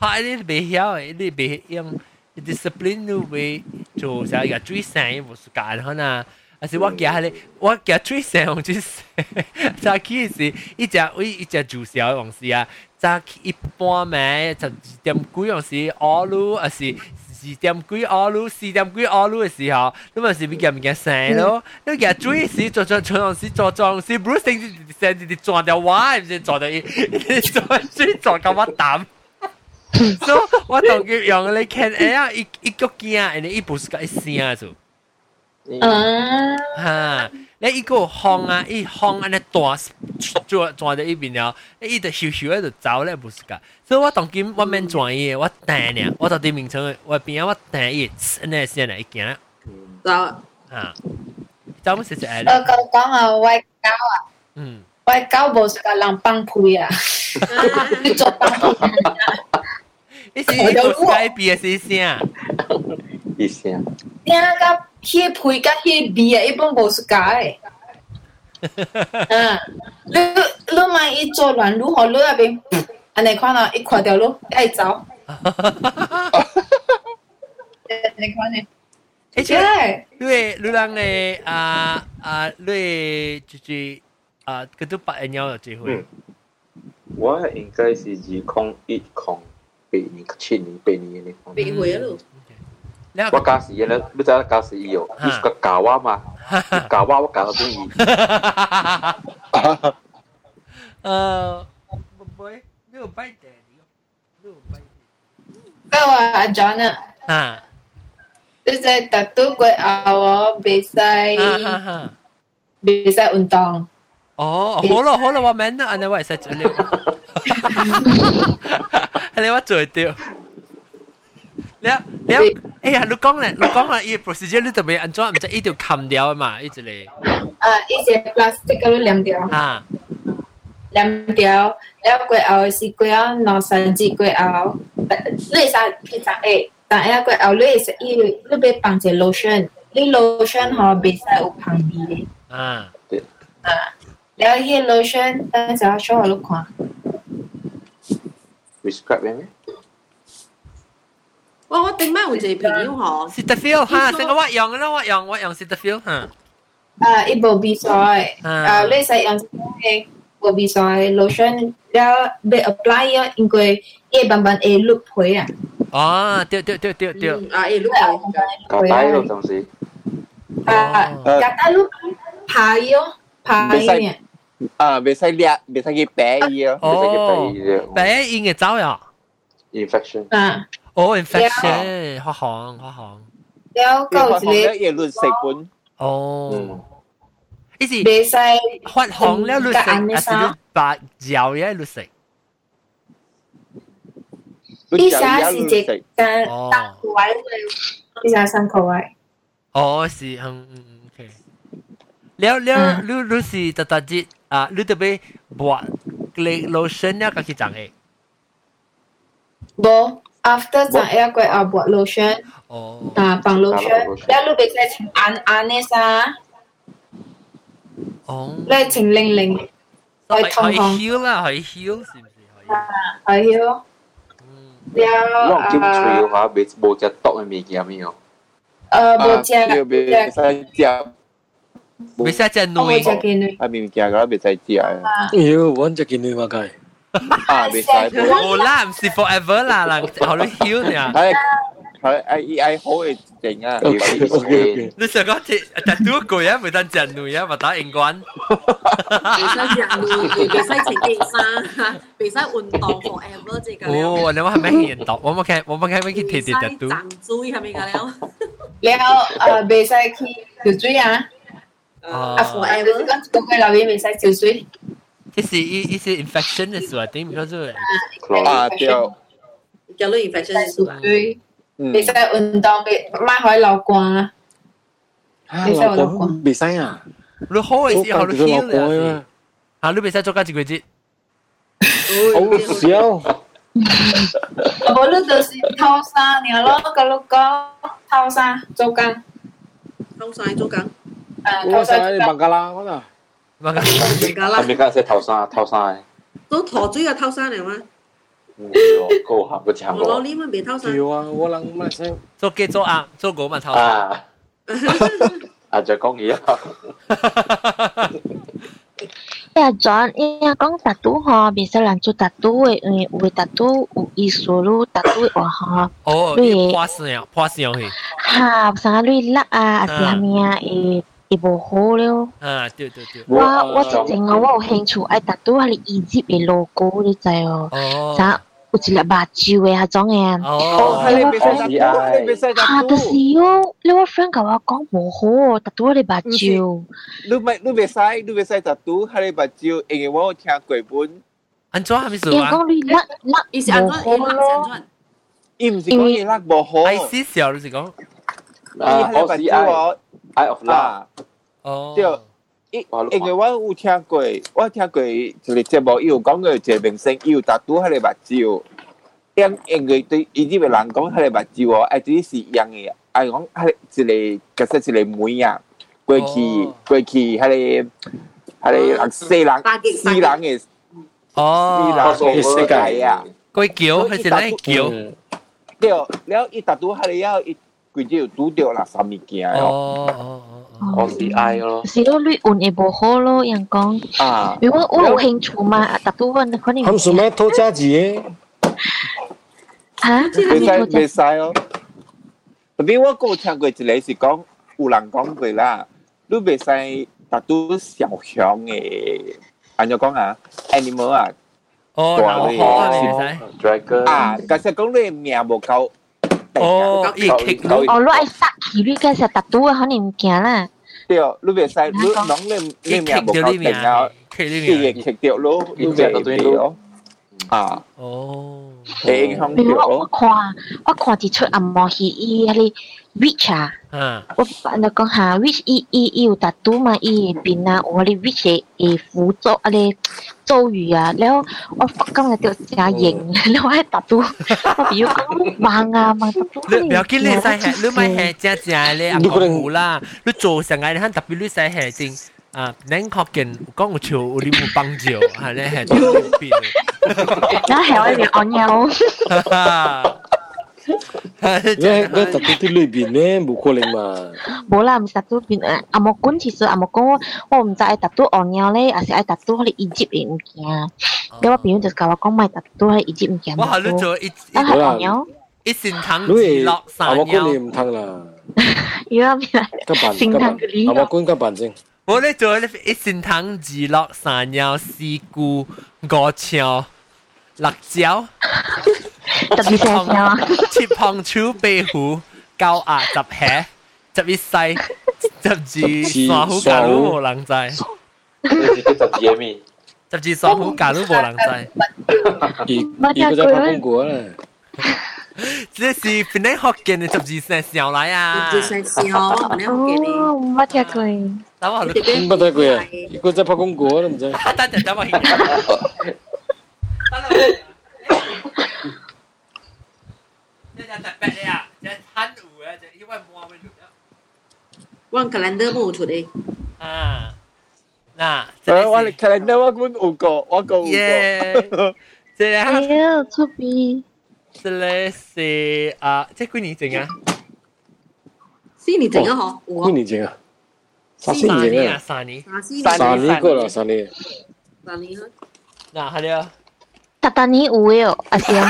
吓你未晓诶，你未用 discipline 你会做啥个最成无时间可能。 还是我夹你，我夹最成用最成，早起是一只喂一只住小用事啊，早起一般咩十二点几用是饿路，还是二点几饿路，四点几饿路嘅时候，你咪是咪夹唔夹成咯？你夹最时做做做用时做做用时，Bruce 成成成撞掉歪，唔是撞掉一做最撞咁乜胆。所以我同佢用你看，哎呀，一一个惊，你一步是个一声做。 啊，哈，你一个烘啊，一烘安尼大做做在一边了，你一直咻咻喺度走咧，不是噶。所以我当今我免专业，我弹呢，我到啲名称我边我弹一，那先嚟行。走啊，走乜事就系。我讲讲啊，我狗啊，嗯，我狗无是个人帮配啊，你做帮配。你是一个 Skype 嘅是啥？一声。听个。 迄配甲迄味啊，一般无是假诶。啊，你你买伊做乱如何？你那边安尼看到一看到路爱走。你看呢？而且，因为你人诶啊啊，你就是啊，嗰都八年有机会。我应该是二空一空八年、七年、八年嘅。八回咯。 我教时嘢咧，你知啦，教时要，你个教话嘛，教话我教到中意。诶，唔会，你有拜地，你有拜。嗰个阿 John 啊，啊，你在特都过后我比赛，比赛运动。哦，好咯好咯，我明啦，你话实做了，你话做掉。 了了，哎呀，你讲咧，你讲啊，伊 procedure 你特别安怎？唔知伊条砍掉啊嘛，伊只咧。呃，伊只 plastic 嗰啲两条。啊。两条，了过后是过后两三节过后，你三平常诶，但系过后你是伊你别放只 lotion，你 lotion 吼袂使有旁边。啊。啊，了迄 lotion 等阵 show 下你看。prescribe 咩？我我顶晚有一个朋友吼 s i t a f i l 哈，成个我用嘅啦，我用我用 s i t a f i l 哈。啊，伊无比赛，啊，你使用嘅无比赛 lotion，了要 apply 啊，因为伊慢慢会碌皮啊。哦，对对对对对。啊，会碌皮。搞大咯，当时。啊，搞大碌排咯，排嘅。啊，未使掠，未使去白伊咯。哦，白伊嘅走呀。infection。啊。 哦，infection，发红发红。了，够一个嘢乱食本。哦。意思未使发红了乱食，还是你白嚼嘢乱食？呢下是只诶三口味，呢下三口味。哦，是嗯嗯嗯，OK。了了，你你是特特节啊？你特别抹你 lotion 了，佢去长诶。冇。 after 上一個啊抹 lotion，啊放 lotion，一路俾佢情眼眼呢沙，哦，咧情零零，來痛痛，去 heal 啦，去 heal 是唔是？啊，去 heal，了啊，我唔知 tree 話俾冇隻 dog 嘅物件咩哦，誒冇隻嘅，俾曬隻。Bisa jenuh. Bisa jenuh. Abi mikir agak bisa jenuh. Iya, wan jenuh makai. 啊，未使冇啦，唔是 forever 啦，嗱，後屘曉你啊。佢 I E I 好嘅型啊！你成個只但都個嘢唔得正路嘢，咪打英冠。唔使正路，唔使整件衫，唔使運動 forever 即係咁樣。哦，你話係咩運動？我冇睇，我冇睇咩去睇睇都。長追係咪咁樣？然後誒，唔使去跳水啊！啊，forever 咁嗰個留言唔使跳水。这是一一些 infection 的事啊，等于叫做啊对，叫做 infection 的事啊。对，未使运动，未买可以流汗啊。未使流汗，未使啊。你好嘅时候你 heal 啊。啊，你未使做家一个节。好少。我呢就是偷沙，然后攞个碌个偷沙做工。偷沙做工。诶，偷沙孟加拉嗰度。 乜噶？而家啦，而家先头生头生，都陀水嘅偷生嚟咩？ 高行个长我攞呢蚊未偷生。有啊，我谂乜声？做鸡做鸭做狗嘛偷。啊，啊就讲嘢啊。呀，John，呀讲特都嗬，别使人做特都嘅，因为为特都有意思咯，特都嘅话嗬。哦，你破线破线去。吓，成日你甩啊，是系咪啊？诶。 伊无好了。啊，对对对。我我真正我有兴趣爱特都系伊接嘅 logo，你知哦。哦。啥？有一粒目睭嘅迄种嘅。哦，系你别使特都，你别使特都。吓，就是哦，你我 friend 甲我讲无好，特都系目睭。你咪你别使，你别使特都系你目睭，因为我有听过本。安怎系咪因为讲你甩甩伊是安怎？伊甩是安怎？伊唔是讲伊甩无好。系死笑，你是讲？伊系你目睭哦。 Eye of Love》。哦。對，因因為我有聽過，我聽過一個節目，伊有講過一個明星，伊有打拄迄個目睭。因因為對伊啲個人講迄個目睭哦，啊，只是樣嘅，啊講迄個一個，其實一個妹啊，過去過去迄個迄個西人西人嘅。哦。西人嘅世界啊。過橋，迄個咧橋。對，然後伊打拄迄個以後，伊。规只有拄着垃圾物件哦哦哦，我是爱咯。是咯，你运会无好咯，人讲。啊。如果我有兴趣嘛，特都揾可能。他们做咩偷家子嘅？吓？未使未使哦。特别我有听过一个是讲，有人讲过啦，你未使达到小熊嘅，安怎讲啊？animal 啊。哦，大嘅系 dragon 啊，其实讲你命无够。 哦，伊棘哦，你爱杀佢，你嘅是特都可能唔惊啦。对，你未使，你讲你你命无够定啊，你亦棘掉咯，你未对咯。 啊。哦。会影响比如到我我看我看一出暗幕戏，伊迄个 witch 啊，我反正讲下 witch 伊伊伊有特都嘛，伊边啊有迄个 witch 嘅诶符咒啊咧咒语啊，然后我今日就真型，然后喺特都，我比如讲盲啊盲特都。你不要紧，你使系你咪系正正咧，阿公啦，你做成个你睇特别你使系正。 啊，恁确见讲有潮有你有帮助，系咧系特别。那系我哋按nhau。你你特别啲里边咧冇可能嘛？冇啦，唔实都变诶，阿莫管其实阿莫讲，我唔知爱特都按nhau咧，还是爱特都喺伊接嘅物件。你我朋友就教我讲，买特都喺伊接物件。我系你做一，我系按nhau。一线藤自落山腰。阿莫管你唔通啦。要啊，咩来？急办急办，阿莫管急办先。 我咧做咧一线藤自落山腰，四菇、五条、辣椒。特别声声啊！切胖超鼻虎，胶牙十起，十一细，十二耍好架都无人制。十二咩？十二耍好架都无人制。而而佢就拍公果啦。这是边啲学见嘅十二声上来啊？十二声上，边啲学见哦，唔 乜听过。等我唔乜听过啊？佢真拍公果都唔知。等阵等我。我 calendar 冇出嚟。啊，嗱，诶，我 calendar 我本有过，我个有过。这咧，哎呀，出边。这咧是啊，即系几年前啊？四年前啊，嗬。几年前啊？ 三年啊，三年。三年过啦，三年。三年啊。嗱，系啊。特特年有嘅哦，阿先。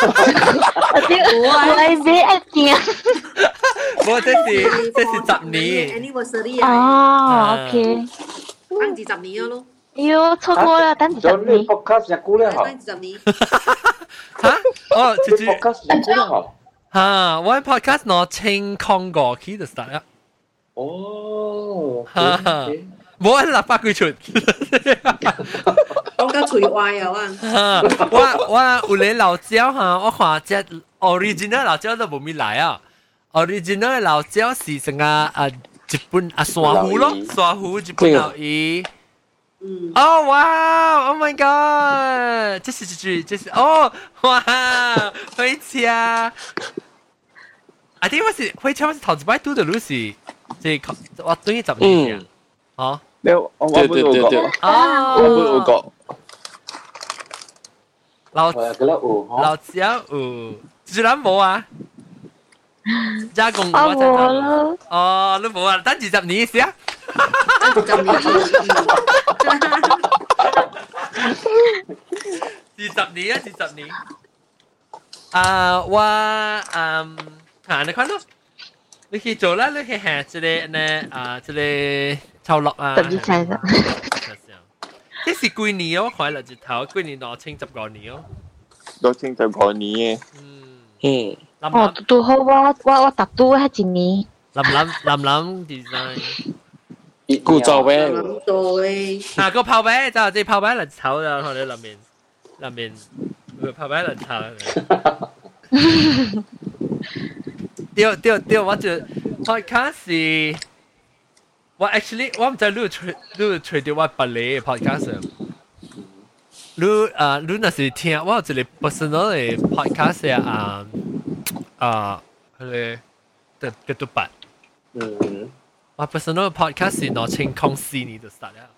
我系俾一件。我这是这是十年。 anniversary 啊。哦，OK。等住十年咯。哟，错过啦，等住十年。 podcast 日古咧嗬。等住十年。吓？哦，直接 podcast 日古咧嗬。吓，我 podcast 攞清空过去就实啦。 哦。吓。冇人立法佢出。讲紧除坏啊！我我有你老椒吓，我看只 original 老椒都冇咪来啊。original 老椒是成个啊日本啊山芋咯，山芋日本老鱼。嗯。哦哇！Oh my god！这是这句，这是哦哇！回家。I think 我是回家，我是头一摆拄到 Lucy， 即系我等于十年啊。哦。你我我本有过，啊，我本有过。 老嗰粒有，老只有，自然冇啊。加工我冇咯。哦，你冇啊？等二十年先啊。十年二十年啊，二十年。啊，我嗯，啊，你看咯， 你去做啦，你去下这个呢啊，这个炒落啊。十二歳啦。这是几年哦？快乐日头，几年六千十个年哦。六千十个年嘅。嗯。哦，拄好我我我读拄迄一年。林林林林 design。古早呗。对。啊，个泡杯就系泡杯嚟炒就同你里面里面个泡杯嚟炒。 对对对，我就 podcast 是，我 actually 我唔知你吹你吹到我白嚟 podcast。你啊，你那是听我有一个 personal 嘅 podcast 啊啊，佢嘅嘅独白。嗯。我 personal podcast 是攞清空四年就 start 啦。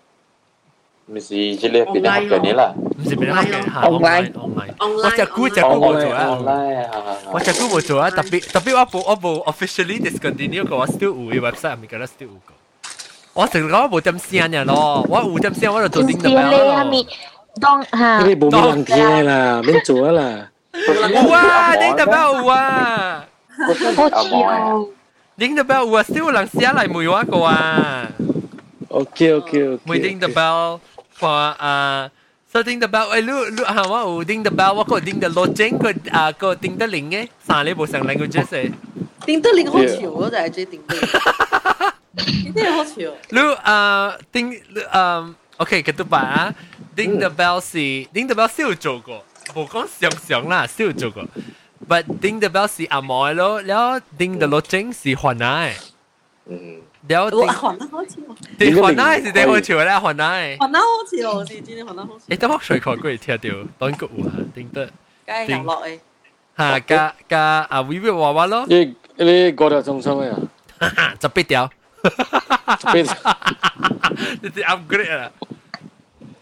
唔是即系变咗学嘅啦，唔是变咗学嘅吓，online online。我只估只估冇做啊，我只估冇做啊，特别特别我冇我冇 officially discontinue 过，我 still 有 website 咪觉得 still 有个。我成日讲冇点声嘅咯，我有点声我就做点嘅咯。当吓，你冇咩问题啦，免做啦。有啊，点特别有啊。好笑。Ding the bell 我 still 有人写嚟每一个啊。 OK OK OK。每 ding the bell for uh, so ding the bell ai lu lu ha wa u ding the bell wa ko ding the lo cheng ko a ko ding the ling eh sa le bo sang languages eh ding the ling ho chiu wo dai zhe ding the à, ding the ho chiu lu a ding um okay cái tụ bà á. Ding the ừ. bell si ding the bell siêu chỗ cô bố con xiang xiang là siêu chỗ cô but ding the bell si à mỏi lo แล้ว ding the lo cheng si hoàn ai 然後我還得好久，對，還得是對好久啦，還得，還得好久是真的還得好久。誒，等我水果過聽到，等個有啊，頂得，梗係遊樂誒，嚇加加啊，Vivi 娃娃咯，你你過條中心啊，十八條，十八條，你啲 upgrade 啦。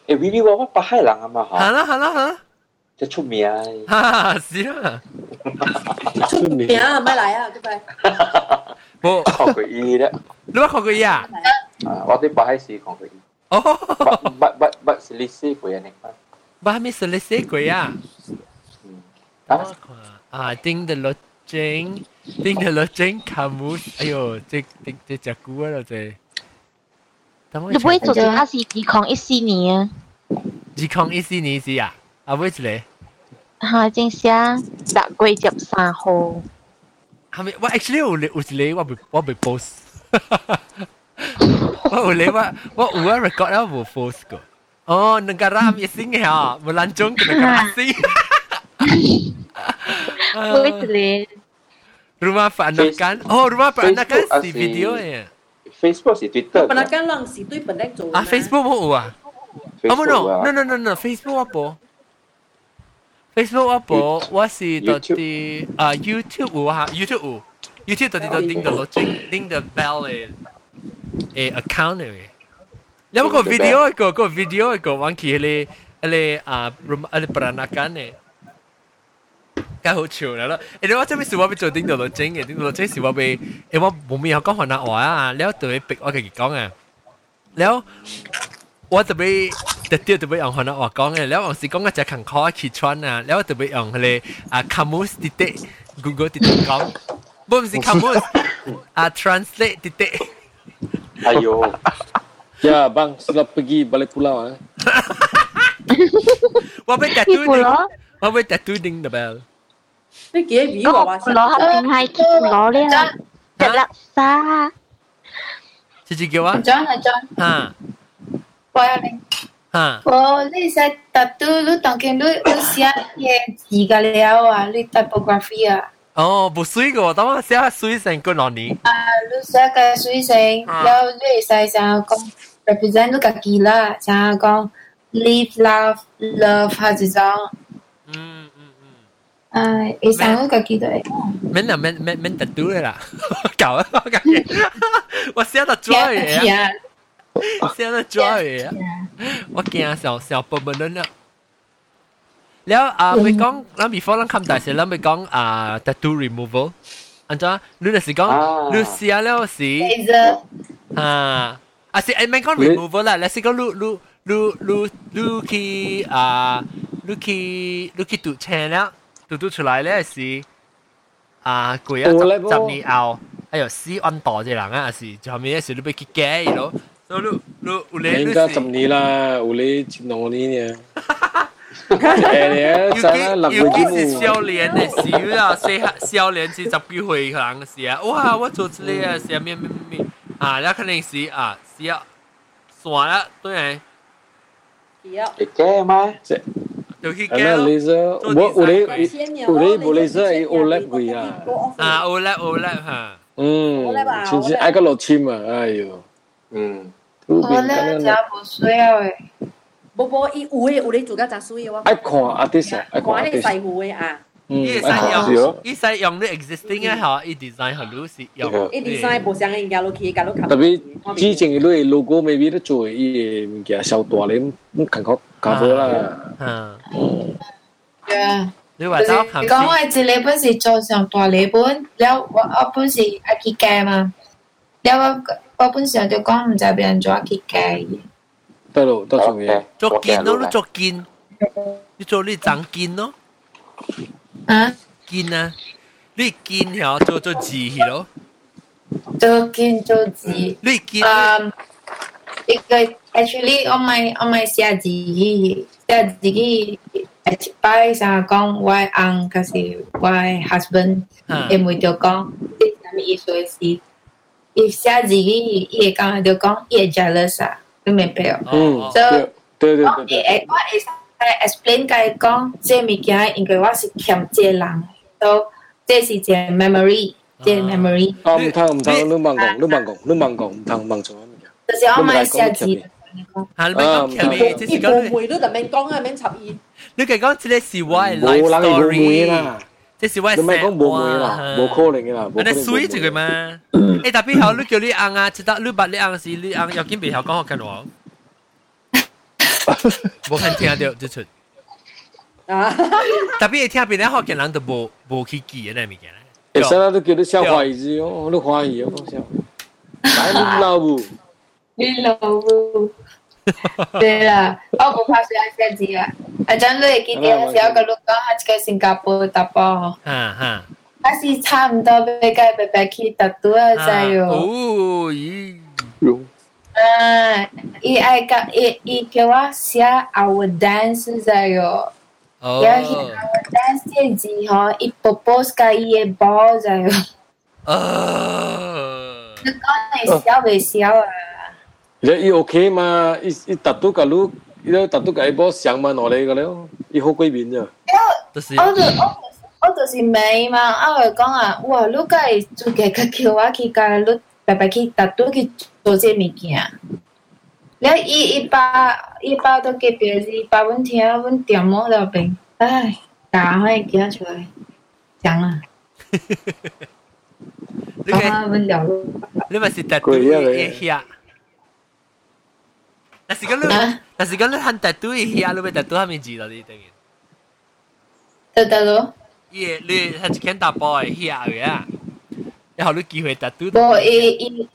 誒，Vivi 娃娃北海人啊嘛，嚇啦嚇啦嚇，即出名，嚇是啦，出名啊，咪嚟啊，拜拜，冇學過依啲。你乜学过伊啊？啊，我啲八海时学过伊。哦。不不不，是历史过人嚟嘛？不系咪是历史过啊？啊啊，丁的落精，丁的落精卡姆，哎呦，这这这只股啊，这。你不会做咗系是二零一四年啊？二零一四年是啊？啊，会一个。吓，正写六月十三号。系咪？我 actually 有有一个我未我未 post， Wah boleh wah wah uah record lah buat force ko. Oh negara asing ya, ah. melancong ke negara asing. Boleh Rumah peranakan. Oh rumah peranakan si video ya. Facebook si Twitter. Peranakan lang si tu pendek tu. Ah Facebook mau uah. Oh no no no no no Facebook apa? Facebook apa? Wah si tadi ah YouTube uah YouTube uah you thiết tao đi tao ding the logic ding the bell e e account này nếu mà có video ấy có có video ấy có vắng kia lê lê à lê peranakan này cái hỗ trợ nữa đó e đó chắc mình sửa bị cho ding the logic e ding the logic sửa bị e mà bố mẹ học con hoàn nào à nếu tụi bị ở cái con à nếu 我特别特别特别用可能我講嘅，然後我是講一隻勤 khó 揭穿啊，然後特別用佢哋啊 Camus 啲啲 Google 啲啲講。Booms di kamus. Ah, translate titik. Ayo. Ya, bang, sila pergi balik pulau eh. Wabe tattoo ding. Wabe tattoo ding the bell. Cái kia ví của bà lo Nó học tiếng hai kỹ lo đấy à. Thật là xa. Chị chị kêu á? John hả John? Hả? Violin. Hả? Ồ, lý sẽ tattoo lúc tổng kênh lúc xia kìa chỉ gà lèo à, lý typography à. 哦，冇水个，等我写下水成个两年。啊，你写嘅水成，然后你会使想讲 represent 你自己啦，想讲 live love love 下这种。嗯。唉，会想我自己对。免啦，免免免特嘟啦，搞啊！我写得 joy 嘅啊，写得 joy 嘅啊，我惊上上半半轮啦。 แล้วอ่าไป讲咱 before 咱冚大时，咱咪讲啊 tattoo removal，安怎？你就是讲你试了是啊，啊是诶，咪讲 removal 啦，你是讲你你你你你去啊，你去你去读车了，读读出来咧是啊，贵啊十十年后，哎呦死安度只人啊，是就后面咧是你要去改咯，所以你你有咧应该十年啦，有咧一两年呢。诶， 尤其尤其是少年的时啊，细少年至十几岁人时啊，哇！我做这个啊，是啊咩咩咩啊，那肯定是啊，是啊，算啦，对诶。会惊吗？就去惊咯。我有咧有咧无咧说系 OLED 贵啊。啊，OLED OLED 吓。嗯，真是爱个落签啊，哎呦。嗯。OLED 真无需要诶。 无无，伊有诶有咧做甲真水诶我。爱看啊啲啥，爱看啲细户诶啊。伊使用，伊使用你 existing 嘅吓，伊 design 好多是用。伊 design 无相应该落去，甲落特别之前你 logo maybe 都做伊物件小大咧，咁感觉 cover 啦。嗯。对啊。你话走行。讲我一日本是做上大礼本，了我我本是爱去改嘛，了我我本上就讲唔知别人做去改。 得咯，得做嘢。做坚咯，你做坚，你做你长坚咯。啊？坚啊！你坚条做做字去咯。做坚做字。你坚。嗯，一个 actually 我咪我咪写字嘅，写字嘅。一摆成讲我翁可是我 husband，因为就讲啲什么意思是，伊写字嘅，伊会讲就讲伊会 jealous 啊。 都明白哦。嗯，对对对我会我会使 explain 佢讲，这物件应该我是欠这人，都这是只 memory，这 memory。啊，唔通唔通，你盲讲，你盲讲，你盲讲，唔通盲做乜嘢？就是我买写字。吓，你咪讲欠你，即是讲你会都特别讲啊，免插伊。你嘅讲，这是我嘅 life story。 即是我你咪讲冇会啦，冇可能嘅啦。你水一个嘛？诶，特别好，你叫你昂啊，知道你把你昂是你昂，要紧别晓讲好看喎。冇看听到即出。啊！特别听别人好见人都冇冇去记嘅那物件。诶，现在都叫你小怀疑哦，你怀疑哦，小。来你老母。你老母。 Tényleg. Our dance zayo. Our dance ji propose i ball ka 笑啊？你伊 OK 嘛？伊伊达到个路，伊达到个一波上嘛落嚟个了，伊好鬼面咋？就是。我就我我就是美嘛，我就讲啊，哇！你个做嘅个叫我去个你白白去达到去做这物件。你伊伊把伊把都给别人，把阮听阮点摸到边，唉，打开叫出来，讲啊。你嘅，你咪是达到嘅嘢。 但是讲你，但是讲你喊 tattoo 一下，你咪 tattoo 下面字咯，你等于。得得咯。耶，你系一间打波嘅下嘅啊，然后你机会 tattoo。冇，伊伊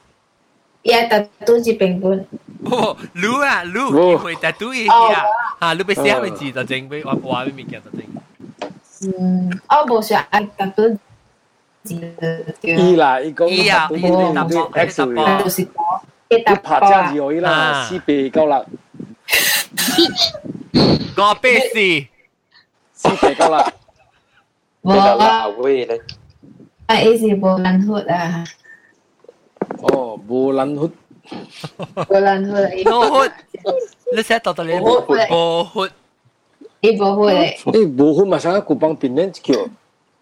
伊 tattoo 是平本。哦，你啊，你机会 tattoo 一下，啊，你俾写下面字就正，俾我话俾面嘅就正。嗯，我冇想爱 tattoo 字。伊啦，伊讲伊啊，伊打波，打波，就是。 一拍架子可以啦，四倍够啦。我八四，四倍够啦。冇啊，会咧。啊，伊是无兰血啊。哦，无兰血。无兰血。冇血。你写到到你冇血。冇血。伊无血诶。诶，无血嘛，想古帮边呢叫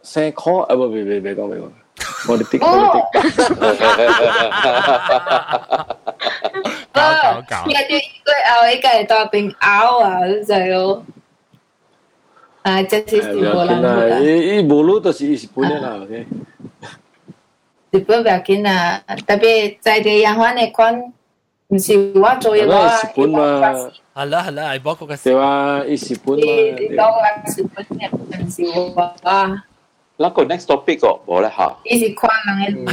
生科啊？唔唔唔唔讲唔讲。politik politik 搞搞搞，有啲佢后一个系代表拗啊，就系啊，即系是无啦。伊伊无路都是日本嘅啦，OK。日本唔要紧啊，特别在地洋湾嘅款， 唔是我做嘢我系本嘛。系啦系啦，系包括嘅。对啊，伊是本嘛。你讲系是本嘅，唔是我啊。 Lako next topic kok, boleh ha. Easy kuat lang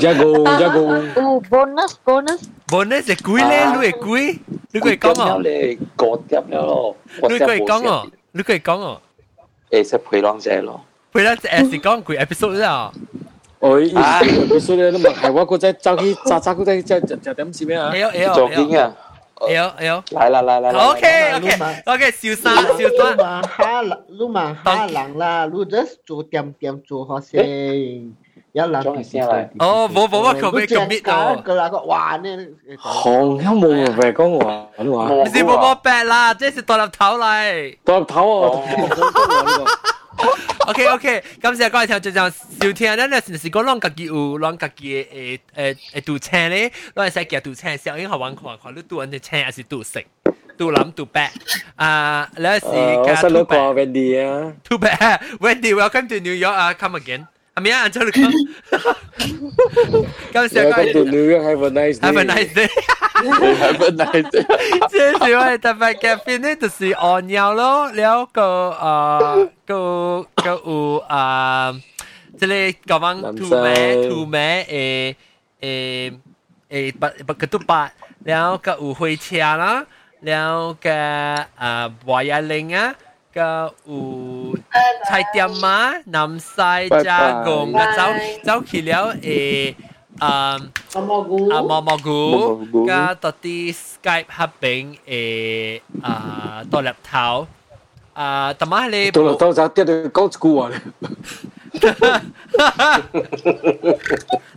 Jago, jago. Uh, bonus, bonus. Bonus là quý lên, lui quý. Lui quay cong à? Lui cột tiếp nữa lo. Lui quay cong à? Lui quay cong à? Ê, sẽ phơi lang xe lo. Phơi lang xe là cong quỷ episode à? Ôi, episode nó mà hay quá, cô chắc chắc khi chắc chắc cô chắc chắc chắc điểm gì vậy à? L L L. 做紧啊！ L L，来来来来，OK OK OK，小三小三，嘛哈啦，你嘛哈人啦，你 just 做点点做好先，有人哦，冇冇我后尾 commit 咯，个那个哇呢，行有冇咪讲话你话？唔是冇冇白啦，即系独立头嚟，独立头哦。 OK OK，感谢各位听众就收听，咱就是是讲咱家己有咱家己诶诶诶赌车咧，咱系使夹赌车，小英学玩看看，你赌人哋车还是赌食，赌蓝赌白啊，你是我细佬讲 Wendy 啊，too bad，Wendy，welcome to New York 啊，come again。 阿咪啊，做你讲，感谢各位。 Welcome to New York. Have a nice day. Have a nice day. Have a nice day. 即系我哋特别嘅片咧，就是按nhau咯，了个诶个个有诶，即系讲讲图咩图咩诶诶诶不不个都八，了个有火车啦，了个诶华亚玲啊。 个有菜店啊，南西加工啊，走走去了诶。啊，蘑菇啊，蘑蘑菇，加多啲 Skype 合并诶啊，多粒头啊，同埋你多粒头就跌到讲一句话咧。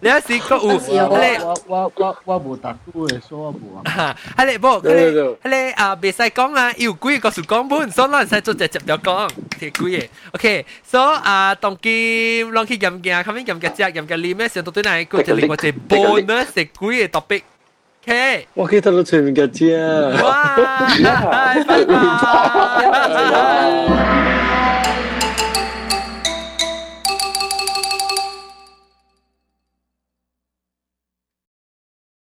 你有试过有？我我我我冇达到嘅，所以我冇啊。系你冇，系你系你啊，别使讲啊，要几个数讲本，所以咱使做直接就讲，系几嘅。OK，所以啊，当今拢去饮嘅，后面饮嘅只饮嘅里面上到对嚟，个就另外只 bonus 系几嘅 topic。OK，我记得到前面嘅啫。哇，拜拜。